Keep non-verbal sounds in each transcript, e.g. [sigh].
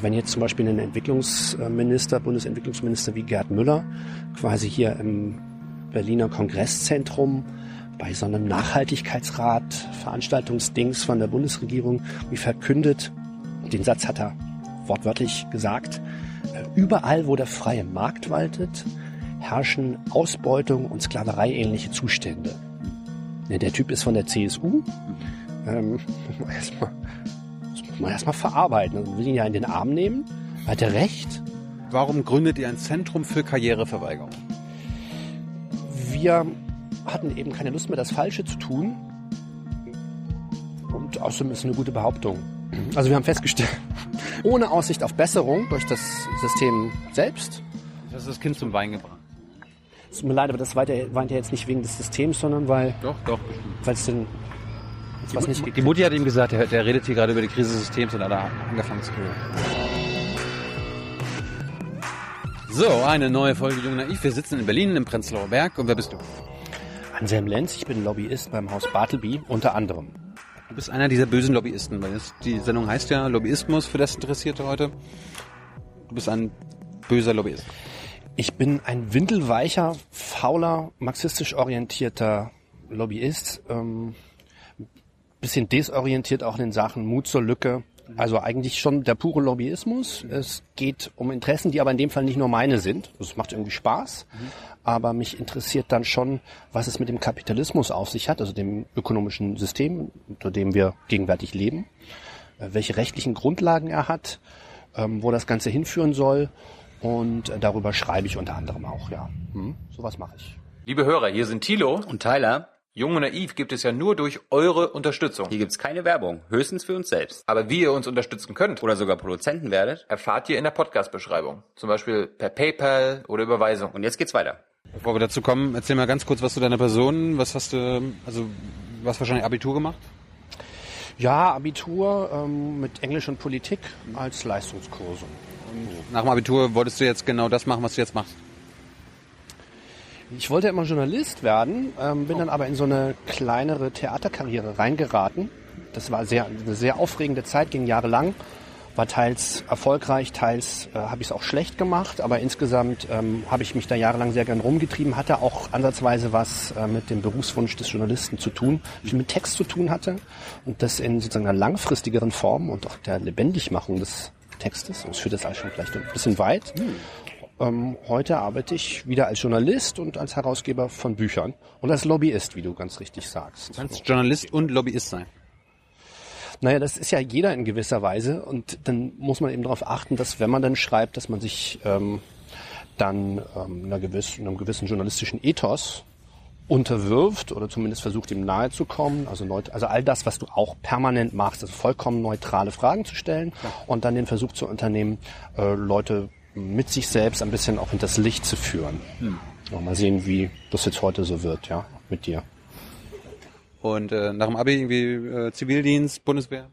Wenn jetzt zum Beispiel ein Entwicklungsminister, Bundesentwicklungsminister wie Gerd Müller quasi hier im Berliner Kongresszentrum bei so einem Nachhaltigkeitsrat, Veranstaltungsdings von der Bundesregierung, wie verkündet, den Satz hat er wortwörtlich gesagt, äh, überall, wo der freie Markt waltet, herrschen Ausbeutung und Sklaverei ähnliche Zustände. Der Typ ist von der CSU. Ähm, [laughs] erstmal, man erstmal verarbeiten. Und will ihn ja in den Arm nehmen. Hat er recht? Warum gründet ihr ein Zentrum für Karriereverweigerung? Wir hatten eben keine Lust mehr, das Falsche zu tun. Und außerdem ist es eine gute Behauptung. Also wir haben festgestellt, [laughs] ohne Aussicht auf Besserung durch das System selbst. Das ist das Kind zum Wein gebracht. Es tut mir leid, aber das weint ja jetzt nicht wegen des Systems, sondern weil... Doch, doch, Weil es denn... Was nicht die Mutti hat ihm gesagt, der, der redet hier gerade über die Krise des Systems und hat er angefangen zu reden. So, eine neue Folge Jung Naiv. Wir sitzen in Berlin im Prenzlauer Berg und wer bist du? Anselm Lenz, ich bin Lobbyist beim Haus Bartleby, unter anderem. Du bist einer dieser bösen Lobbyisten, weil das, die Sendung heißt ja Lobbyismus für das Interessierte heute. Du bist ein böser Lobbyist. Ich bin ein windelweicher, fauler, marxistisch orientierter Lobbyist. Ähm, bisschen desorientiert auch in den Sachen Mut zur Lücke. Also eigentlich schon der pure Lobbyismus. Es geht um Interessen, die aber in dem Fall nicht nur meine sind. Das macht irgendwie Spaß. Aber mich interessiert dann schon, was es mit dem Kapitalismus auf sich hat, also dem ökonomischen System, unter dem wir gegenwärtig leben, äh, welche rechtlichen Grundlagen er hat, ähm, wo das Ganze hinführen soll. Und äh, darüber schreibe ich unter anderem auch, ja. Hm, sowas mache ich. Liebe Hörer, hier sind Thilo. Und Tyler, Jung und Naiv gibt es ja nur durch eure Unterstützung. hier gibt's keine Werbung, höchstens für uns selbst. Aber wie ihr uns unterstützen könnt, Oder sogar Produzenten werdet. erfahrt ihr in der Podcast-Beschreibung. Zum Beispiel per PayPal oder Überweisung. Und jetzt geht's weiter. Bevor wir dazu kommen, erzähl mal ganz kurz was zu deiner Person. Was hast du, also, du hast wahrscheinlich Abitur gemacht? Ja, Abitur ähm, mit Englisch und Politik als Leistungskurse. Nach dem Abitur wolltest du jetzt genau das machen, was du jetzt machst? Ich wollte immer Journalist werden, ähm, bin dann aber in so eine kleinere Theaterkarriere reingeraten. Das war sehr, eine sehr aufregende Zeit, ging jahrelang. War teils erfolgreich, teils äh, habe ich es auch schlecht gemacht, aber insgesamt ähm, habe ich mich da jahrelang sehr gern rumgetrieben, hatte auch ansatzweise was äh, mit dem Berufswunsch des Journalisten zu tun, viel mit Text zu tun hatte und das in sozusagen einer langfristigeren Form und auch der Lebendigmachung des Textes. Das führt das alles schon vielleicht ein bisschen weit. Ähm, heute arbeite ich wieder als Journalist und als Herausgeber von Büchern und als Lobbyist, wie du ganz richtig sagst. Du kannst Journalist und Lobbyist sein. Naja, das ist ja jeder in gewisser Weise und dann muss man eben darauf achten, dass wenn man dann schreibt, dass man sich ähm, dann ähm, einer gewissen, einem gewissen journalistischen Ethos unterwirft oder zumindest versucht ihm nahe zu kommen. Also, neut also all das, was du auch permanent machst, also vollkommen neutrale Fragen zu stellen und dann den Versuch zu unternehmen, äh, Leute mit sich selbst ein bisschen auch hinters Licht zu führen. Ja, mal sehen, wie das jetzt heute so wird, ja, mit dir. Und äh, nach dem Abi irgendwie äh, Zivildienst, Bundeswehr?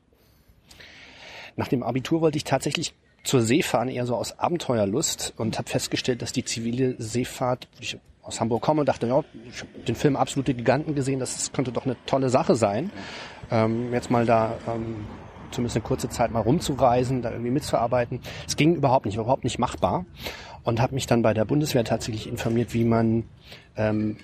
Nach dem Abitur wollte ich tatsächlich zur See fahren, eher so aus Abenteuerlust und habe festgestellt, dass die zivile Seefahrt, ich aus Hamburg komme und dachte, ja, ich habe den Film Absolute Giganten gesehen, das ist- könnte doch eine tolle Sache sein. Ähm, jetzt mal da ähm, zumindest eine kurze Zeit mal rumzureisen, da irgendwie mitzuarbeiten. Es ging überhaupt nicht, überhaupt nicht machbar und habe mich dann bei der Bundeswehr tatsächlich informiert, wie man ähm,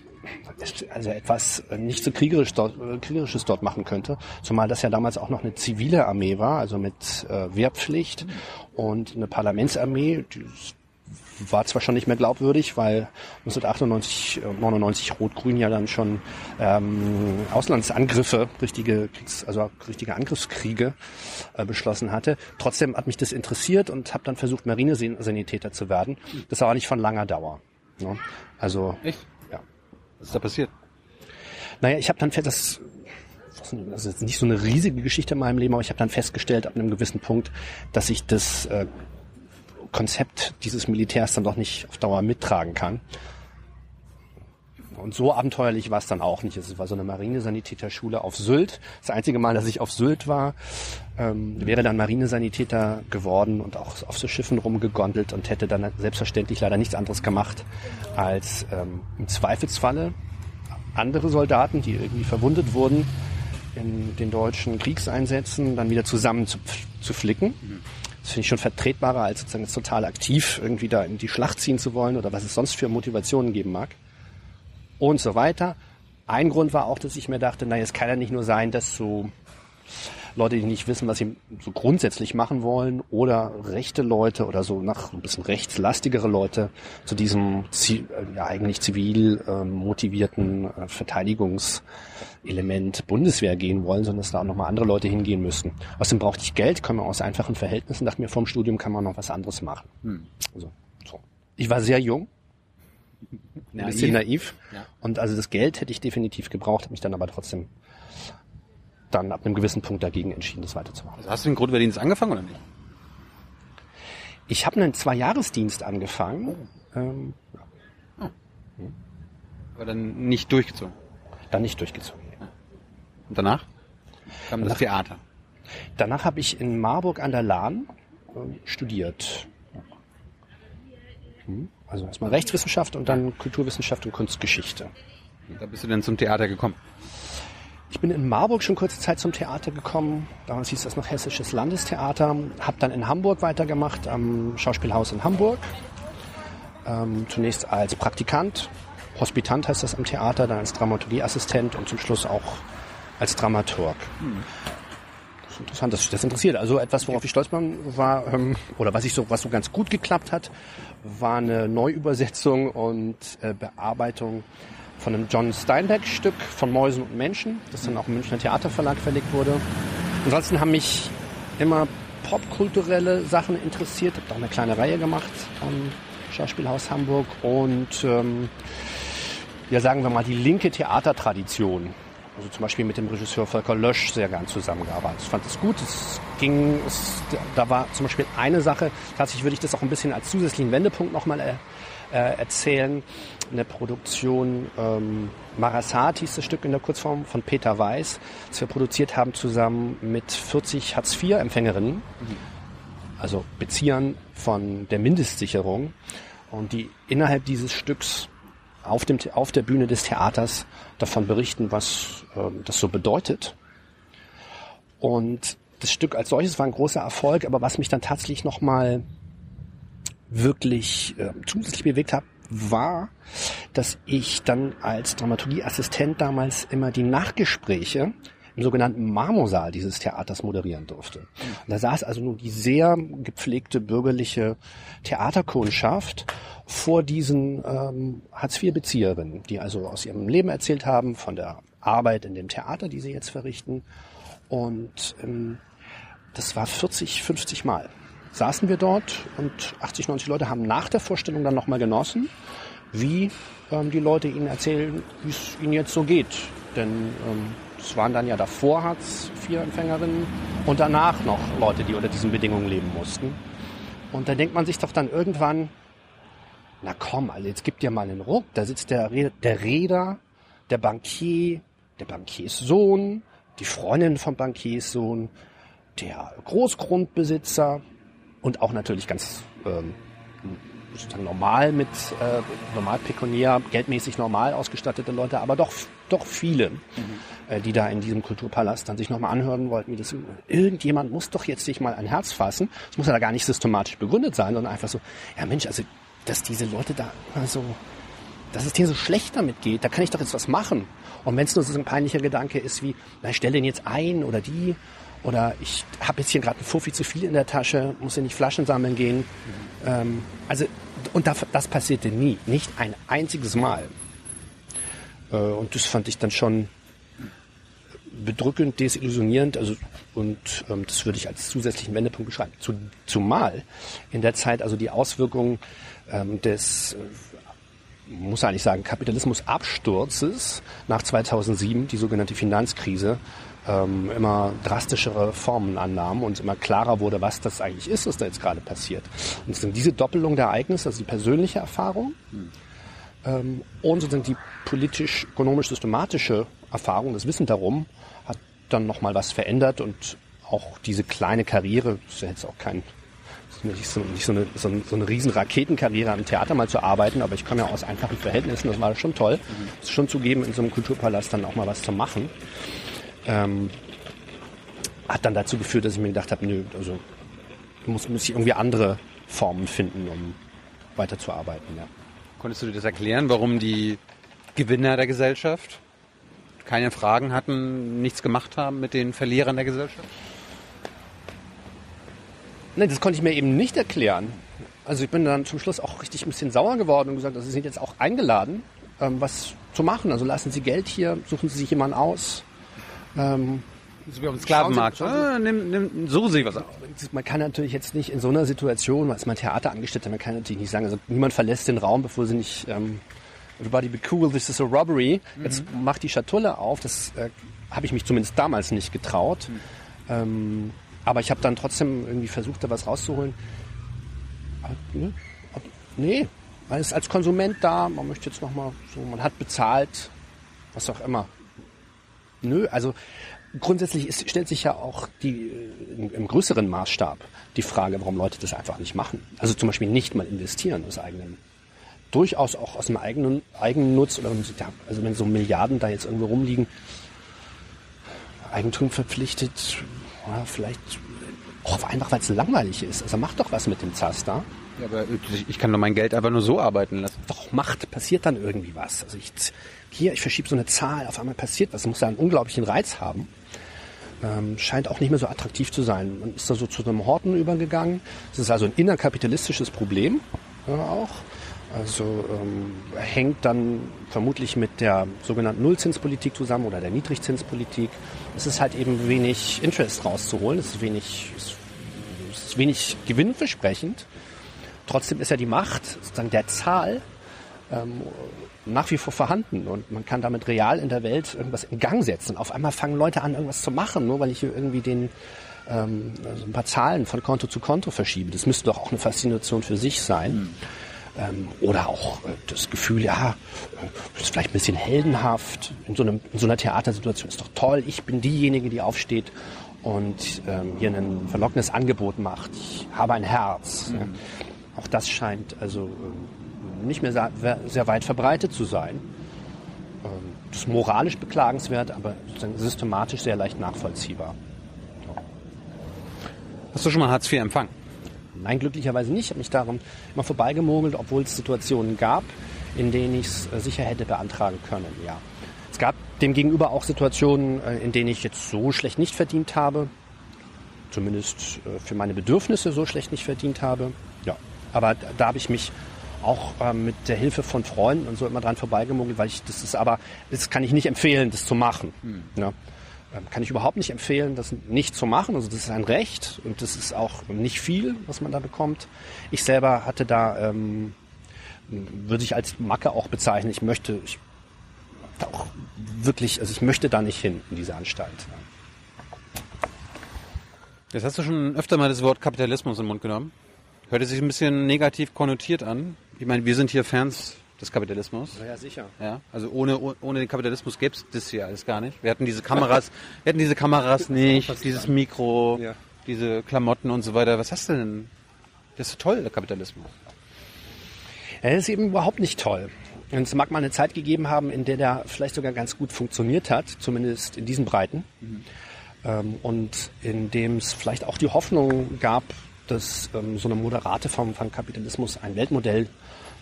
also etwas äh, nicht so kriegerisch dort, äh, kriegerisches dort machen könnte, zumal das ja damals auch noch eine zivile Armee war, also mit äh, Wehrpflicht und eine Parlamentsarmee, die war zwar schon nicht mehr glaubwürdig, weil 1998, äh, 99 Rot-Grün ja dann schon ähm, Auslandsangriffe, richtige, Kriegs-, also richtige Angriffskriege äh, beschlossen hatte. Trotzdem hat mich das interessiert und habe dann versucht, Marinesanitäter zu werden. Das war aber nicht von langer Dauer. Ne? Also Echt? ja. Was ist da passiert? Naja, ich habe dann das, das ist jetzt nicht so eine riesige Geschichte in meinem Leben, aber ich habe dann festgestellt ab einem gewissen Punkt, dass ich das äh, Konzept dieses Militärs dann doch nicht auf Dauer mittragen kann. Und so abenteuerlich war es dann auch nicht. Es war so eine Marinesanitäterschule auf Sylt. Das einzige Mal, dass ich auf Sylt war, ähm, wäre dann Marinesanitäter geworden und auch auf so Schiffen rumgegondelt und hätte dann selbstverständlich leider nichts anderes gemacht, als ähm, im Zweifelsfalle andere Soldaten, die irgendwie verwundet wurden in den deutschen Kriegseinsätzen, dann wieder zusammen zu, zu flicken. Das finde ich schon vertretbarer, als sozusagen jetzt total aktiv irgendwie da in die Schlacht ziehen zu wollen oder was es sonst für Motivationen geben mag. Und so weiter. Ein Grund war auch, dass ich mir dachte, naja, es kann ja nicht nur sein, dass so Leute, die nicht wissen, was sie so grundsätzlich machen wollen, oder rechte Leute oder so nach ein bisschen rechtslastigere Leute zu diesem äh, ja eigentlich zivil ähm, motivierten äh, Verteidigungselement Bundeswehr gehen wollen, sondern dass da auch nochmal andere Leute hingehen müssten. Außerdem brauchte ich Geld, komme aus einfachen Verhältnissen, dachte mir, vom Studium kann man noch was anderes machen. Also, so. Ich war sehr jung, [laughs] ein bisschen naiv. Ja. Und also das Geld hätte ich definitiv gebraucht, habe mich dann aber trotzdem dann ab einem gewissen Punkt dagegen entschieden, das weiterzumachen. Also hast du den Grundwehrdienst angefangen oder nicht? Ich habe einen Zweijahresdienst angefangen, ähm, Aber dann nicht durchgezogen. dann nicht durchgezogen. Und danach? Kam das Danach- Theater. Danach habe ich in Marburg an der Lahn ähm, studiert. Hm, Also erstmal Rechtswissenschaft und dann Kulturwissenschaft und Kunstgeschichte. Und da bist du dann zum Theater gekommen. Ich bin in Marburg schon kurze Zeit zum Theater gekommen. Damals hieß das noch Hessisches Landestheater. Habe dann in Hamburg weitergemacht, am Schauspielhaus in Hamburg. Ähm, zunächst als Praktikant, Hospitant heißt das am Theater, dann als Dramaturgieassistent und zum Schluss auch als Dramaturg. Das ist interessant, das, das interessiert. Also etwas, worauf ich stolz war, ähm, oder was ich so, was so ganz gut geklappt hat, war eine Neuübersetzung und äh, Bearbeitung von einem John Steinbeck-Stück von Mäusen und Menschen, das dann auch im Münchner Theaterverlag verlegt wurde. Ansonsten haben mich immer popkulturelle Sachen interessiert, habe da auch eine kleine Reihe gemacht am Schauspielhaus Hamburg und ähm, ja, sagen wir mal, die linke Theatertradition. Also zum Beispiel mit dem Regisseur Volker Lösch sehr gern zusammengearbeitet. Ich fand es gut. Es ging, es, da war zum Beispiel eine Sache, tatsächlich würde ich das auch ein bisschen als zusätzlichen Wendepunkt nochmal äh, äh, erzählen. Eine Produktion ähm, Marasat hieß das Stück in der Kurzform von Peter Weiß, das wir produziert haben zusammen mit 40 Hartz-IV-Empfängerinnen, also Beziehern von der Mindestsicherung und die innerhalb dieses Stücks auf, dem, auf der Bühne des Theaters davon berichten, was ähm, das so bedeutet. Und das Stück als solches war ein großer Erfolg, aber was mich dann tatsächlich nochmal wirklich äh, zusätzlich bewegt hat, war, dass ich dann als Dramaturgieassistent damals immer die Nachgespräche im sogenannten Marmorsaal dieses Theaters moderieren durfte. Und da saß also nun die sehr gepflegte bürgerliche Theaterkundschaft vor diesen ähm, Hartz-IV-Bezieherinnen, die also aus ihrem Leben erzählt haben, von der Arbeit in dem Theater, die sie jetzt verrichten. Und ähm, das war 40, 50 Mal. Saßen wir dort und 80, 90 Leute haben nach der Vorstellung dann nochmal genossen, wie ähm, die Leute ihnen erzählen, wie es ihnen jetzt so geht. Denn ähm, es waren dann ja davor Hartz-IV-Empfängerinnen und danach noch Leute, die unter diesen Bedingungen leben mussten. Und da denkt man sich doch dann irgendwann, na komm, also jetzt gib dir mal einen Ruck. Da sitzt der, der Reeder, der Bankier, der Bankierssohn, die Freundin vom Bankierssohn, der Großgrundbesitzer und auch natürlich ganz ähm, sozusagen normal mit äh, normal pekuniär, geldmäßig normal ausgestattete Leute, aber doch doch viele, äh, die da in diesem Kulturpalast dann sich nochmal anhören wollten, wie das irgendjemand muss doch jetzt sich mal ein Herz fassen. Es muss ja da gar nicht systematisch begründet sein, sondern einfach so, ja Mensch, also dass diese Leute da immer so dass es denen so schlecht damit geht, da kann ich doch jetzt was machen. Und wenn es nur so ein peinlicher Gedanke ist wie, na, ich stell den jetzt ein oder die, oder ich habe jetzt hier gerade ein Fuffi zu viel in der Tasche, muss ja nicht Flaschen sammeln gehen. Ähm, also, und das, das passierte nie, nicht ein einziges Mal. Äh, und das fand ich dann schon bedrückend, desillusionierend, also und ähm, das würde ich als zusätzlichen Wendepunkt beschreiben. Zu, zumal in der Zeit also die Auswirkungen ähm, des äh, muss eigentlich sagen, Kapitalismusabsturzes nach 2007, die sogenannte Finanzkrise, ähm, immer drastischere Formen annahm und immer klarer wurde, was das eigentlich ist, was da jetzt gerade passiert. Und sozusagen diese Doppelung der Ereignisse, also die persönliche Erfahrung ähm, und sozusagen die politisch-ökonomisch-systematische Erfahrung, das Wissen darum, hat dann nochmal was verändert und auch diese kleine Karriere, das ist ja jetzt auch kein nicht so, nicht so, eine, so, eine, so eine riesen Raketenkarriere am Theater mal zu arbeiten, aber ich komme ja aus einfachen Verhältnissen, das war schon toll. Es ist schon zugeben, in so einem Kulturpalast dann auch mal was zu machen. Ähm, hat dann dazu geführt, dass ich mir gedacht habe, nö, also muss, muss ich irgendwie andere Formen finden, um weiterzuarbeiten. Ja. Konntest du dir das erklären, warum die Gewinner der Gesellschaft keine Fragen hatten, nichts gemacht haben mit den Verlierern der Gesellschaft? Nein, das konnte ich mir eben nicht erklären. Also ich bin dann zum Schluss auch richtig ein bisschen sauer geworden und gesagt, also Sie sind jetzt auch eingeladen, ähm, was zu machen. Also lassen Sie Geld hier, suchen Sie sich jemanden aus. Ähm, So wie auf dem Sklavenmarkt. Sie- Ah, nimm, nimm, suchen Sie was auf. man kann natürlich jetzt nicht in so einer Situation, als man Theater angestellt hat, man kann natürlich nicht sagen, also niemand verlässt den Raum, bevor sie nicht ähm, everybody be cool, this is a robbery. Jetzt macht die Schatulle auf. Das äh, habe ich mich zumindest damals nicht getraut. Ähm, aber ich habe dann trotzdem irgendwie versucht, da was rauszuholen. Aber, ne, nee, man ist als Konsument da, man möchte jetzt nochmal so, man hat bezahlt, was auch immer. Nö, also grundsätzlich ist, stellt sich ja auch die, äh, im, größeren Maßstab die Frage, warum Leute das einfach nicht machen. Also zum Beispiel nicht mal investieren aus eigenem, durchaus auch aus dem eigenen Eigennutz oder also wenn so Milliarden da jetzt irgendwo rumliegen, Eigentum verpflichtet, ja, vielleicht auch einfach, weil es langweilig ist. Also macht doch was mit dem Zaster. Ja, aber ich- ich kann doch mein Geld einfach nur so arbeiten lassen. doch macht, passiert dann irgendwie was. Also ich, hier, ich verschiebe so eine Zahl, auf einmal passiert was. Muss ja einen unglaublichen Reiz haben. Ähm, scheint auch nicht mehr so attraktiv zu sein. Man ist da so zu einem Horten übergegangen. Das ist also ein innerkapitalistisches Problem äh, auch. Also ähm, hängt dann vermutlich mit der sogenannten Nullzinspolitik zusammen oder der Niedrigzinspolitik. Es ist halt eben wenig Interest rauszuholen. Es ist wenig, es ist wenig gewinnversprechend. Trotzdem ist ja die Macht sozusagen der Zahl ähm, nach wie vor vorhanden und man kann damit real in der Welt irgendwas in Gang setzen. Auf einmal fangen Leute an, irgendwas zu machen, nur weil ich hier irgendwie den ähm, also ein paar Zahlen von Konto zu Konto verschiebe. Das müsste doch auch eine Faszination für sich sein. Ähm, oder auch äh, das Gefühl, ja, äh, das ist vielleicht ein bisschen heldenhaft. In so, einem, in so einer Theatersituation ist doch toll. Ich bin diejenige, die aufsteht und ähm, hier ein verlockendes Angebot macht. Ich habe ein Herz. Ja. Auch das scheint also ähm, nicht mehr sehr, weit verbreitet zu sein. Ähm, das ist moralisch beklagenswert, aber systematisch sehr leicht nachvollziehbar. Hast du schon mal Hartz IV empfangen? Nein, glücklicherweise nicht. Ich habe mich darum immer vorbeigemogelt, obwohl es Situationen gab, in denen ich es äh, sicher hätte beantragen können. Ja. Es gab demgegenüber auch Situationen, äh, in denen ich jetzt so schlecht nicht verdient habe, zumindest äh, für meine Bedürfnisse so schlecht nicht verdient habe. Ja, aber da habe ich mich auch ähm, mit der Hilfe von Freunden und so immer dran vorbeigemogelt, weil ich das ist aber das kann ich nicht empfehlen, das zu machen. Ne? Ähm, kann ich überhaupt nicht empfehlen, das nicht zu machen. Also das ist ein Recht und das ist auch nicht viel, was man da bekommt. Ich selber hatte da, ähm, würde ich als Macke auch bezeichnen. Ich möchte, ich da auch wirklich, also ich möchte da nicht hin in diese Anstalt. Jetzt hast du schon öfter mal das Wort Kapitalismus im Mund genommen. Hört es sich ein bisschen negativ konnotiert an. Ich meine, wir sind hier Fans des Kapitalismus. Ja, sicher. Ja, also ohne, ohne den Kapitalismus gäbe es das hier alles gar nicht. Wir hätten diese Kameras, wir hätten diese Kameras [laughs] nicht, dieses Mikro, Ja. diese Klamotten und so weiter. Was hast du denn? Das ist toll, der Kapitalismus. Ja, das ist eben überhaupt nicht toll. Und es mag mal eine Zeit gegeben haben, in der der vielleicht sogar ganz gut funktioniert hat, zumindest in diesen Breiten. Ähm, und in dem es vielleicht auch die Hoffnung gab, dass ähm, so eine moderate Form von Kapitalismus ein Weltmodell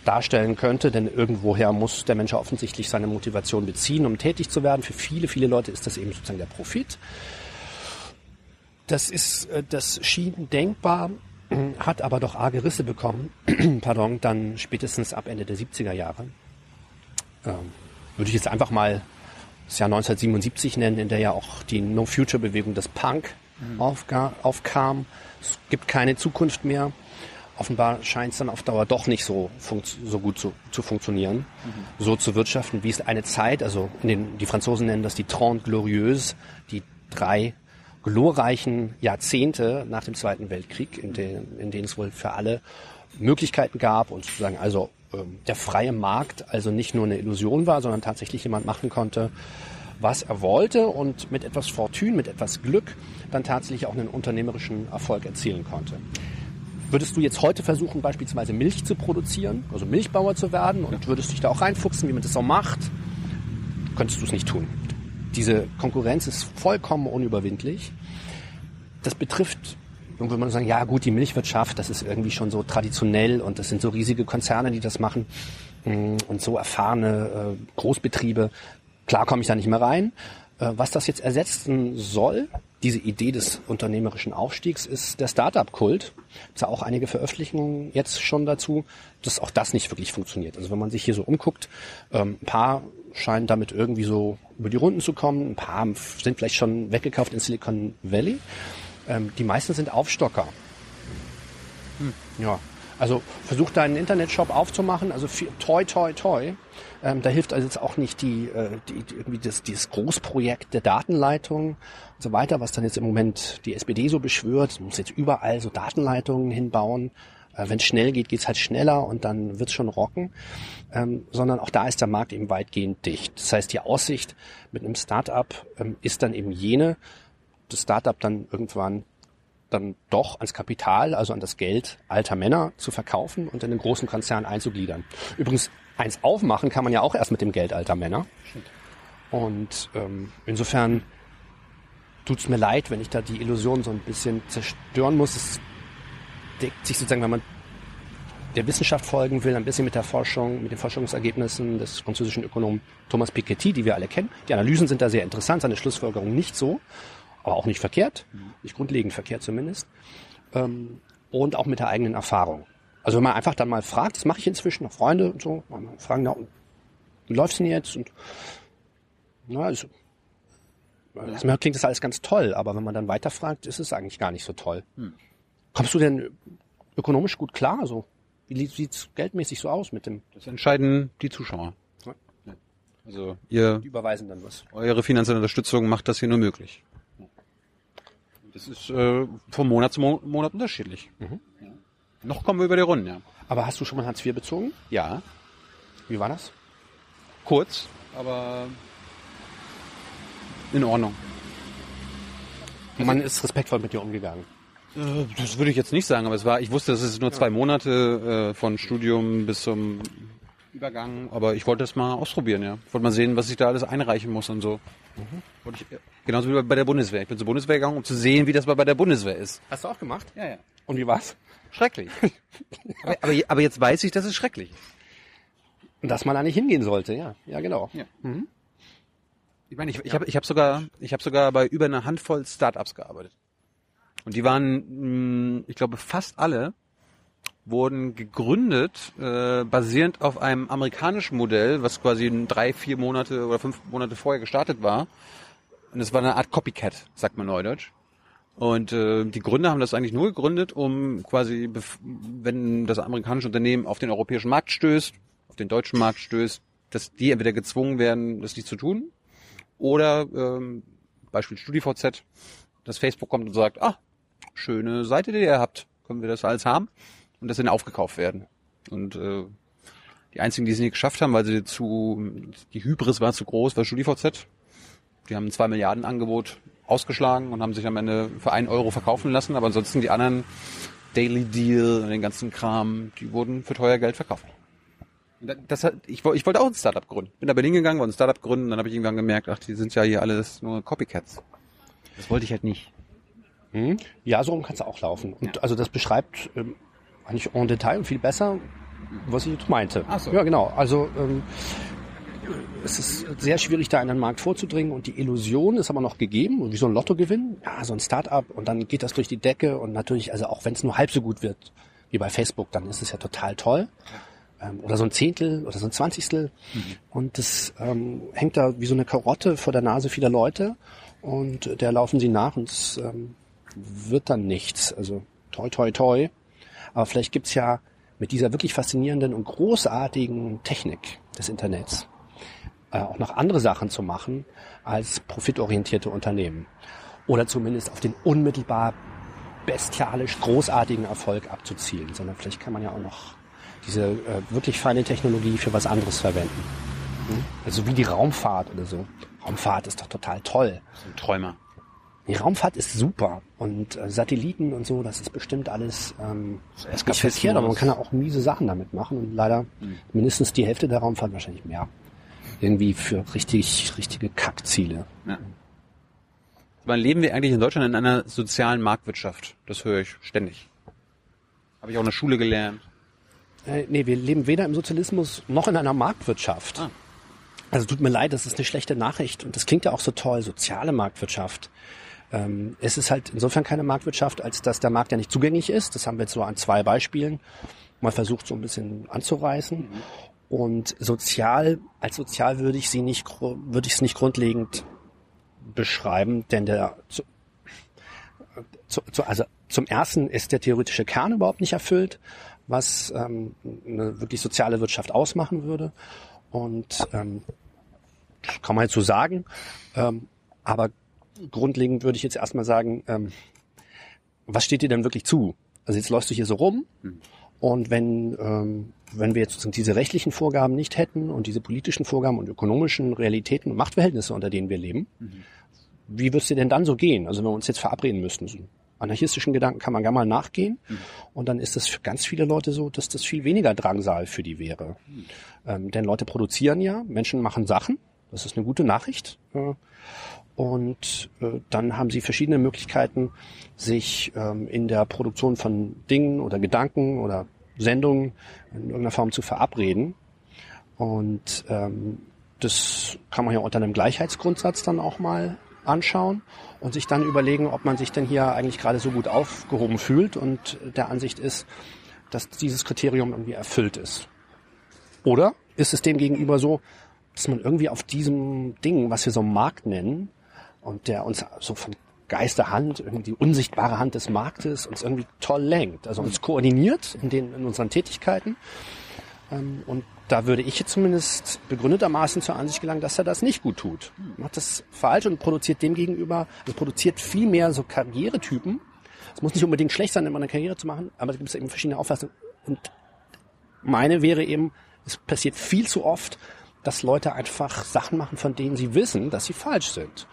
darstellen könnte, denn irgendwoher muss der Mensch offensichtlich seine Motivation beziehen, um tätig zu werden. Für viele, viele Leute ist das eben sozusagen der Profit. Das ist, äh, das schien denkbar, [clears throat] hat aber doch arge Risse bekommen, [clears throat] pardon, dann spätestens ab Ende der 70er Jahre. Ähm, würde ich jetzt einfach mal das Jahr 1977 nennen, in der ja auch die No-Future-Bewegung des Punk aufga- aufkam. Es gibt keine Zukunft mehr. Offenbar scheint es dann auf Dauer doch nicht so, so gut zu, zu funktionieren, so zu wirtschaften, wie es eine Zeit, also in den, die Franzosen nennen das die Trente Glorieuses, die drei glorreichen Jahrzehnte nach dem Zweiten Weltkrieg, in, den, in denen es wohl für alle Möglichkeiten gab und sozusagen also ähm, der freie Markt also nicht nur eine Illusion war, sondern tatsächlich jemand machen konnte, was er wollte und mit etwas Fortune, mit etwas Glück dann tatsächlich auch einen unternehmerischen Erfolg erzielen konnte. Würdest du jetzt heute versuchen, beispielsweise Milch zu produzieren, also Milchbauer zu werden und würdest dich da auch reinfuchsen, wie man das so macht, könntest du es nicht tun. Diese Konkurrenz ist vollkommen unüberwindlich. Das betrifft Nun würde man sagen, ja gut, die Milchwirtschaft, das ist irgendwie schon so traditionell und das sind so riesige Konzerne, die das machen mm, und so erfahrene äh, Großbetriebe. Klar komme ich da nicht mehr rein. Äh, was das jetzt ersetzen soll, diese Idee des unternehmerischen Aufstiegs, ist der Startup-Kult. Es ja auch einige Veröffentlichungen jetzt schon dazu, dass auch das nicht wirklich funktioniert. Also wenn man sich hier so umguckt, ähm, ein paar scheinen damit irgendwie so über die Runden zu kommen, ein paar sind vielleicht schon weggekauft in Silicon Valley. Ähm, die meisten sind Aufstocker. Hm. Ja, also versuch deinen Internetshop aufzumachen, also viel, toi, toi, toi. Ähm, da hilft also jetzt auch nicht die, äh, die, die irgendwie das, dieses Großprojekt der Datenleitung und so weiter, was dann jetzt im Moment die SPD so beschwört. Man muss jetzt überall so Datenleitungen hinbauen. Äh, Wenn es schnell geht, geht's halt schneller und dann wird's schon rocken. Ähm, sondern auch da ist der Markt eben weitgehend dicht. Das heißt, die Aussicht mit einem Startup ähm, ist dann eben jene, das Startup dann irgendwann dann doch ans Kapital, also an das Geld alter Männer zu verkaufen und in den großen Konzern einzugliedern. Übrigens, eins aufmachen kann man ja auch erst mit dem Geld alter Männer. Und ähm, insofern tut's mir leid, wenn ich da die Illusion so ein bisschen zerstören muss. Es deckt sich sozusagen, wenn man der Wissenschaft folgen will, ein bisschen mit der Forschung, mit den Forschungsergebnissen des französischen Ökonomen Thomas Piketty, die wir alle kennen. Die Analysen sind da sehr interessant, seine Schlussfolgerung nicht so aber auch nicht verkehrt, nicht grundlegend verkehrt zumindest, ähm, und auch mit der eigenen Erfahrung. Also wenn man einfach dann mal fragt, das mache ich inzwischen, noch Freunde und so, fragen, na, wie läuft's denn jetzt? Und na, also, ja. klingt das alles ganz toll, aber wenn man dann weiterfragt, ist es eigentlich gar nicht so toll. Hm. Kommst du denn ökonomisch gut klar? Also, wie sieht's geldmäßig so aus mit dem? Das entscheiden die Zuschauer. Also ihr die überweisen dann was. Eure finanzielle Unterstützung macht das hier nur möglich. Das ist äh, von Monat zu Mo Monat unterschiedlich. Mhm. Ja. Noch kommen wir über die Runden, ja. Aber hast du schon mal Hartz IV bezogen? Ja. Wie war das? Kurz, aber in Ordnung. Man ist respektvoll mit dir umgegangen. Äh, das würde ich jetzt nicht sagen, aber es war, ich wusste, es ist nur zwei Monate äh, von Studium bis zum Übergang, aber ich wollte es mal ausprobieren, ja. Ich wollte mal sehen, was ich da alles einreichen muss und so. Mhm. Ich, genauso wie bei der Bundeswehr. Ich bin zur Bundeswehr gegangen, um zu sehen, wie das bei der Bundeswehr ist. Hast du auch gemacht? Ja, ja. Und wie war's? Schrecklich. [laughs] aber, aber, aber, jetzt weiß ich, dass es schrecklich ist. Dass man da nicht hingehen sollte, ja. Ja, genau. Ja. Mhm. Ich meine, ich, ich habe ich hab sogar, ich hab sogar bei über einer Handvoll Startups gearbeitet. Und die waren, mh, ich glaube, fast alle wurden gegründet, äh, basierend auf einem amerikanischen Modell, was quasi drei, vier Monate oder fünf Monate vorher gestartet war. Und es war eine Art Copycat, sagt man neudeutsch. Und äh, die Gründer haben das eigentlich nur gegründet, um quasi, wenn das amerikanische Unternehmen auf den europäischen Markt stößt, auf den deutschen Markt stößt, dass die entweder gezwungen werden, das nicht zu tun, oder ähm, Beispiel StudiVZ, dass Facebook kommt und sagt, ah, schöne Seite, die ihr habt, können wir das alles haben? Und das dann aufgekauft werden. Und äh, die einzigen, die es nicht geschafft haben, weil sie zu, die Hybris war zu groß, war StudiVZ. Die haben ein 2 Milliarden Angebot ausgeschlagen und haben sich am Ende für einen Euro verkaufen lassen, aber ansonsten die anderen Daily Deal und den ganzen Kram, die wurden für teuer Geld verkauft. Das hat, ich, ich wollte auch ein Startup gründen. Bin da Berlin gegangen, wollte ein Startup gründen, dann habe ich irgendwann gemerkt, ach, die sind ja hier alles nur Copycats. Das wollte ich halt nicht. Hm? Ja, so kann es auch laufen. Und ja. also das beschreibt ähm, eigentlich en Detail und viel besser, was ich jetzt meinte. Ach so. Ja, genau. Also ähm, es ist sehr schwierig, da in den Markt vorzudringen und die Illusion ist aber noch gegeben, wie so ein Lottogewinn, ja, so ein Start-up und dann geht das durch die Decke und natürlich, also auch wenn es nur halb so gut wird wie bei Facebook, dann ist es ja total toll. Ähm, oder so ein Zehntel oder so ein Zwanzigstel. Mhm. Und das ähm, hängt da wie so eine Karotte vor der Nase vieler Leute und der laufen sie nach und es ähm, wird dann nichts. Also toi toi toi. Aber vielleicht gibt's ja mit dieser wirklich faszinierenden und großartigen Technik des Internets äh, auch noch andere Sachen zu machen als profitorientierte Unternehmen. Oder zumindest auf den unmittelbar bestialisch großartigen Erfolg abzuzielen, sondern vielleicht kann man ja auch noch diese äh, wirklich feine Technologie für was anderes verwenden. Hm? Also wie die Raumfahrt oder so. Raumfahrt ist doch total toll. Ein Träumer. Die Raumfahrt ist super und äh, Satelliten und so, das ist bestimmt alles ähm, verkehrt, aber man kann auch miese Sachen damit machen und leider mhm. mindestens die Hälfte der Raumfahrt, wahrscheinlich mehr, irgendwie für richtig richtige Kackziele. Ja. Wann leben wir eigentlich in Deutschland in einer sozialen Marktwirtschaft? Das höre ich ständig. Habe ich auch in der Schule gelernt. Äh, nee, wir leben weder im Sozialismus noch in einer Marktwirtschaft. Ah. Also tut mir leid, das ist eine schlechte Nachricht. Und das klingt ja auch so toll, soziale Marktwirtschaft. Ähm, es ist halt insofern keine Marktwirtschaft, als dass der Markt ja nicht zugänglich ist. Das haben wir jetzt so an zwei Beispielen mal versucht, so ein bisschen anzureißen. Und sozial, als sozial würde ich sie nicht, würde ich es nicht grundlegend beschreiben, denn der, zu, zu, zu, also zum ersten ist der theoretische Kern überhaupt nicht erfüllt, was ähm, eine wirklich soziale Wirtschaft ausmachen würde. Und ähm, kann man jetzt so sagen. Ähm, aber grundlegend würde ich jetzt erstmal sagen, ähm, was steht dir denn wirklich zu? Also jetzt läufst du hier so rum und wenn, ähm, wenn wir jetzt sozusagen diese rechtlichen Vorgaben nicht hätten und diese politischen Vorgaben und ökonomischen Realitäten und Machtverhältnisse, unter denen wir leben, wie würde es dir denn dann so gehen? Also wenn wir uns jetzt verabreden müssten. So anarchistischen Gedanken kann man gerne mal nachgehen. Und dann ist das für ganz viele Leute so, dass das viel weniger Drangsal für die wäre. Ähm, denn Leute produzieren ja, Menschen machen Sachen. Das ist eine gute Nachricht. Äh, und äh, dann haben sie verschiedene Möglichkeiten, sich ähm, in der Produktion von Dingen oder Gedanken oder Sendungen in irgendeiner Form zu verabreden. Und ähm, das kann man ja unter einem Gleichheitsgrundsatz dann auch mal anschauen und sich dann überlegen, ob man sich denn hier eigentlich gerade so gut aufgehoben fühlt und der Ansicht ist, dass dieses Kriterium irgendwie erfüllt ist. Oder ist es dem gegenüber so, dass man irgendwie auf diesem Ding, was wir so Markt nennen, und der uns so von Geisterhand, irgendwie die unsichtbare Hand des Marktes uns irgendwie toll lenkt, also uns koordiniert in, den, in unseren Tätigkeiten. Ähm, und da würde ich jetzt zumindest begründetermaßen zur Ansicht gelangen, dass er das nicht gut tut. Macht das falsch und produziert dem gegenüber, also produziert viel mehr so Karrieretypen. Es muss nicht unbedingt schlecht sein, immer eine Karriere zu machen, aber es gibt eben verschiedene Auffassungen. Und meine wäre eben, es passiert viel zu oft, dass Leute einfach Sachen machen, von denen sie wissen, dass sie falsch sind.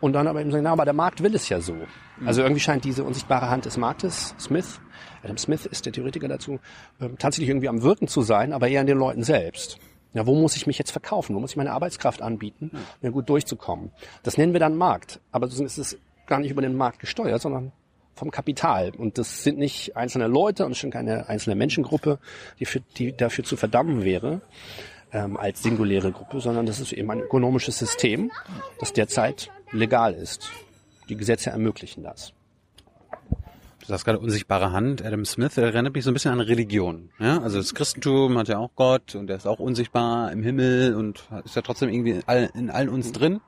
Und dann aber eben sagen, na, aber der Markt will es ja so. Also irgendwie scheint diese unsichtbare Hand des Marktes, Smith, Adam Smith ist der Theoretiker dazu, ähm, tatsächlich irgendwie am Wirken zu sein, aber eher an den Leuten selbst. Ja, wo muss ich mich jetzt verkaufen? Wo muss ich meine Arbeitskraft anbieten, um ja gut durchzukommen? Das nennen wir dann Markt. Aber so ist es gar nicht über den Markt gesteuert, sondern vom Kapital. Und das sind nicht einzelne Leute und schon keine einzelne Menschengruppe, die, für, die dafür zu verdammen wäre ähm, als singuläre Gruppe, sondern das ist eben ein ökonomisches System, das derzeit legal ist. Die Gesetze ermöglichen das. Du sagst gerade unsichtbare Hand. Adam Smith erinnert mich so ein bisschen an Religion. Ja? Also das Christentum hat ja auch Gott und der ist auch unsichtbar im Himmel und ist ja trotzdem irgendwie in, all, in allen uns drin.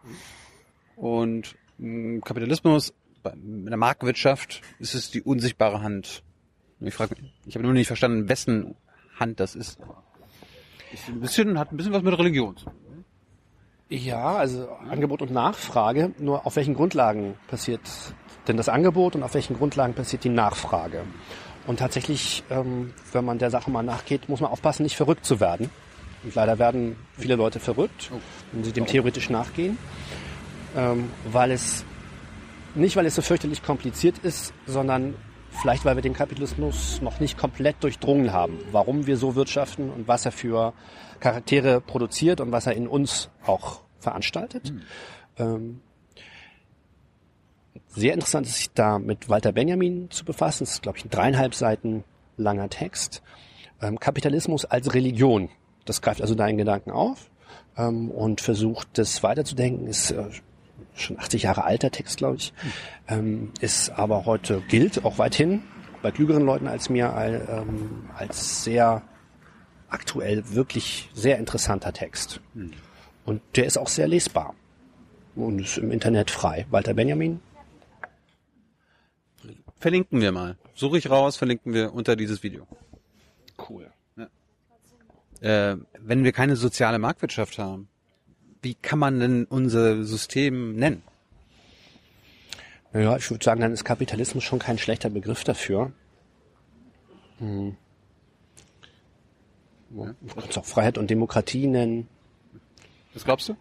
Und mh, Kapitalismus, in der Marktwirtschaft ist es die unsichtbare Hand. Ich frage mich, ich habe nur nicht verstanden, wessen Hand das ist. Ist ein bisschen, hat ein bisschen was mit Religion zu tun. Ja, also Angebot und Nachfrage. Nur auf welchen Grundlagen passiert denn das Angebot und auf welchen Grundlagen passiert die Nachfrage? Und tatsächlich, ähm, wenn man der Sache mal nachgeht, muss man aufpassen, nicht verrückt zu werden. Und leider werden viele Leute verrückt, wenn sie dem theoretisch nachgehen, ähm, weil es nicht, weil es so fürchterlich kompliziert ist, sondern vielleicht, weil wir den Kapitalismus noch nicht komplett durchdrungen haben, warum wir so wirtschaften und was er für Charaktere produziert und was er in uns auch veranstaltet. Ähm, sehr interessant ist, sich da mit Walter Benjamin zu befassen. Das ist, glaube ich, ein dreieinhalb Seiten langer Text. Ähm, Kapitalismus als Religion. Das greift also deinen Gedanken auf ähm, und versucht, das weiterzudenken. Ist äh, schon 80 Jahre alter Text, glaube ich. Ähm, ist aber heute gilt auch weithin bei klügeren Leuten als mir als sehr aktuell wirklich sehr interessanter Text. Und der ist auch sehr lesbar und ist im Internet frei. Walter Benjamin, Verlinken wir mal. Suche ich raus, verlinken wir unter dieses Video. cool. Äh, wenn wir keine soziale Marktwirtschaft haben, wie kann man denn unser System nennen? Ja, ich würde sagen, dann ist Kapitalismus schon kein schlechter Begriff dafür. Hm. Man kann es auch Freiheit und Demokratie nennen. Was glaubst du?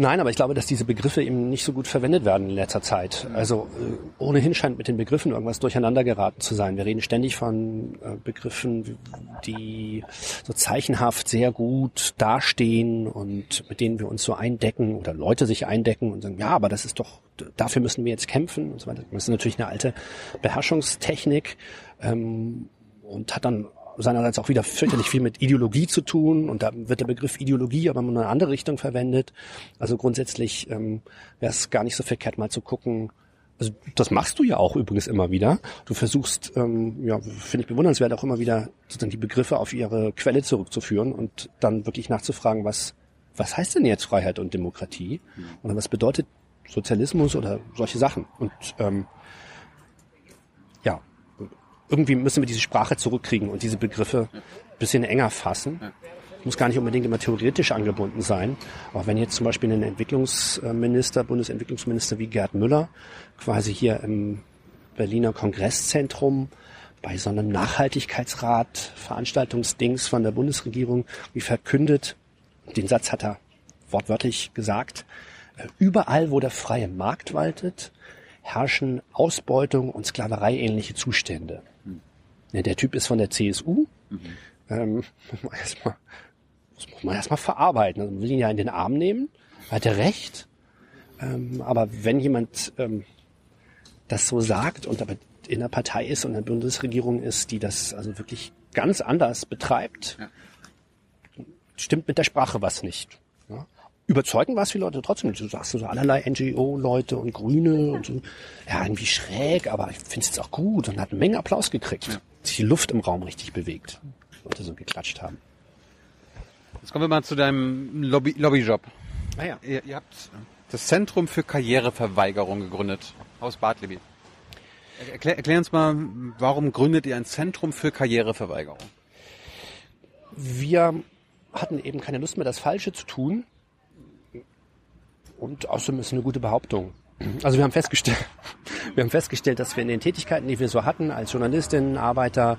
Nein, aber ich glaube, dass diese Begriffe eben nicht so gut verwendet werden in letzter Zeit. Also äh, ohnehin scheint mit den Begriffen irgendwas durcheinander geraten zu sein. Wir reden ständig von äh, Begriffen, die so zeichenhaft sehr gut dastehen und mit denen wir uns so eindecken oder Leute sich eindecken und sagen, ja, aber das ist doch, dafür müssen wir jetzt kämpfen und so weiter. Das ist natürlich eine alte Beherrschungstechnik ähm, und hat dann seinerseits auch wieder fürchterlich viel mit Ideologie zu tun und da wird der Begriff Ideologie aber in eine andere Richtung verwendet. Also grundsätzlich ähm, wäre es gar nicht so verkehrt, mal zu gucken, also das machst du ja auch übrigens immer wieder. Du versuchst, ähm, ja, finde ich bewundernswert, auch immer wieder sozusagen die Begriffe auf ihre Quelle zurückzuführen und dann wirklich nachzufragen, was, was heißt denn jetzt Freiheit und Demokratie? Oder was bedeutet Sozialismus oder solche Sachen? Und ähm, irgendwie müssen wir diese Sprache zurückkriegen und diese Begriffe ein bisschen enger fassen. Muss gar nicht unbedingt immer theoretisch angebunden sein. Auch wenn jetzt zum Beispiel ein Entwicklungsminister, Bundesentwicklungsminister wie Gerd Müller quasi hier im Berliner Kongresszentrum bei so einem Nachhaltigkeitsrat, Veranstaltungsdings von der Bundesregierung, wie verkündet, den Satz hat er wortwörtlich gesagt, äh, überall, wo der freie Markt waltet, herrschen Ausbeutung und Sklaverei ähnliche Zustände. Ja, der Typ ist von der CSU. Mhm. Ähm, muss man erstmal, das muss man erstmal verarbeiten. Also man will ihn ja in den Arm nehmen. Hat er recht. Ähm, aber wenn jemand ähm, das so sagt und aber in der Partei ist und in der Bundesregierung ist, die das also wirklich ganz anders betreibt, ja. stimmt mit der Sprache was nicht. Ja? Überzeugen war es viele Leute trotzdem. Du sagst so allerlei NGO-Leute und Grüne und so. Ja, irgendwie schräg, aber ich finde es jetzt auch gut und hat eine Menge Applaus gekriegt. Ja sich die Luft im Raum richtig bewegt. Leute so geklatscht haben. Jetzt kommen wir mal zu deinem Lobby, Lobbyjob. Ah ja. Ihr, ihr habt das Zentrum für Karriereverweigerung gegründet, Haus Bartleby. Erklär, erklär uns mal, warum gründet ihr ein Zentrum für Karriereverweigerung? Wir hatten eben keine Lust mehr, das Falsche zu tun. Und außerdem ist es eine gute Behauptung. Also wir haben festgestellt, [laughs] wir haben festgestellt, dass wir in den Tätigkeiten, die wir so hatten, als Journalistinnen, Arbeiter,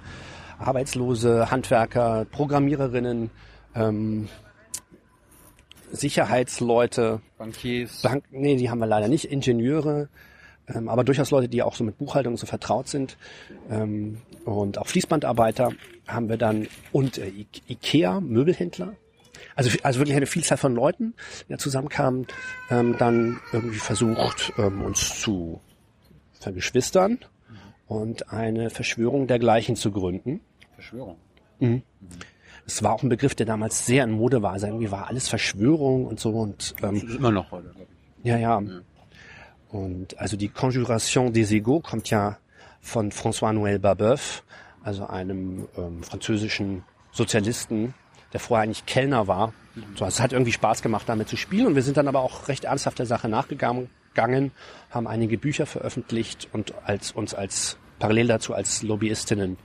Arbeitslose, Handwerker, Programmiererinnen, ähm, Sicherheitsleute, Bankiers, Bank, nee, die haben wir leider nicht, Ingenieure, ähm, aber durchaus Leute, die auch so mit Buchhaltung so vertraut sind. Ähm, und auch Fließbandarbeiter haben wir dann und äh, Ikea, Möbelhändler, also, also wirklich eine Vielzahl von Leuten, die da zusammenkamen, ähm, dann irgendwie versucht, ähm, uns zu vergeschwistern und eine Verschwörung dergleichen zu gründen. Verschwörung? Mhm. Es war auch ein Begriff, der damals sehr in Mode war. Also irgendwie war alles Verschwörung und so und ähm, das ist immer noch heute. Ja, ja, ja. Und also die Conjuration des Égaux kommt ja von François Noël Babeuf, also einem ähm, französischen Sozialisten, der vorher eigentlich Kellner war. So, also es hat irgendwie Spaß gemacht, damit zu spielen und wir sind dann aber auch recht ernsthaft der Sache nachgegangen, haben einige Bücher veröffentlicht und als, uns als parallel dazu als Lobbyistinnen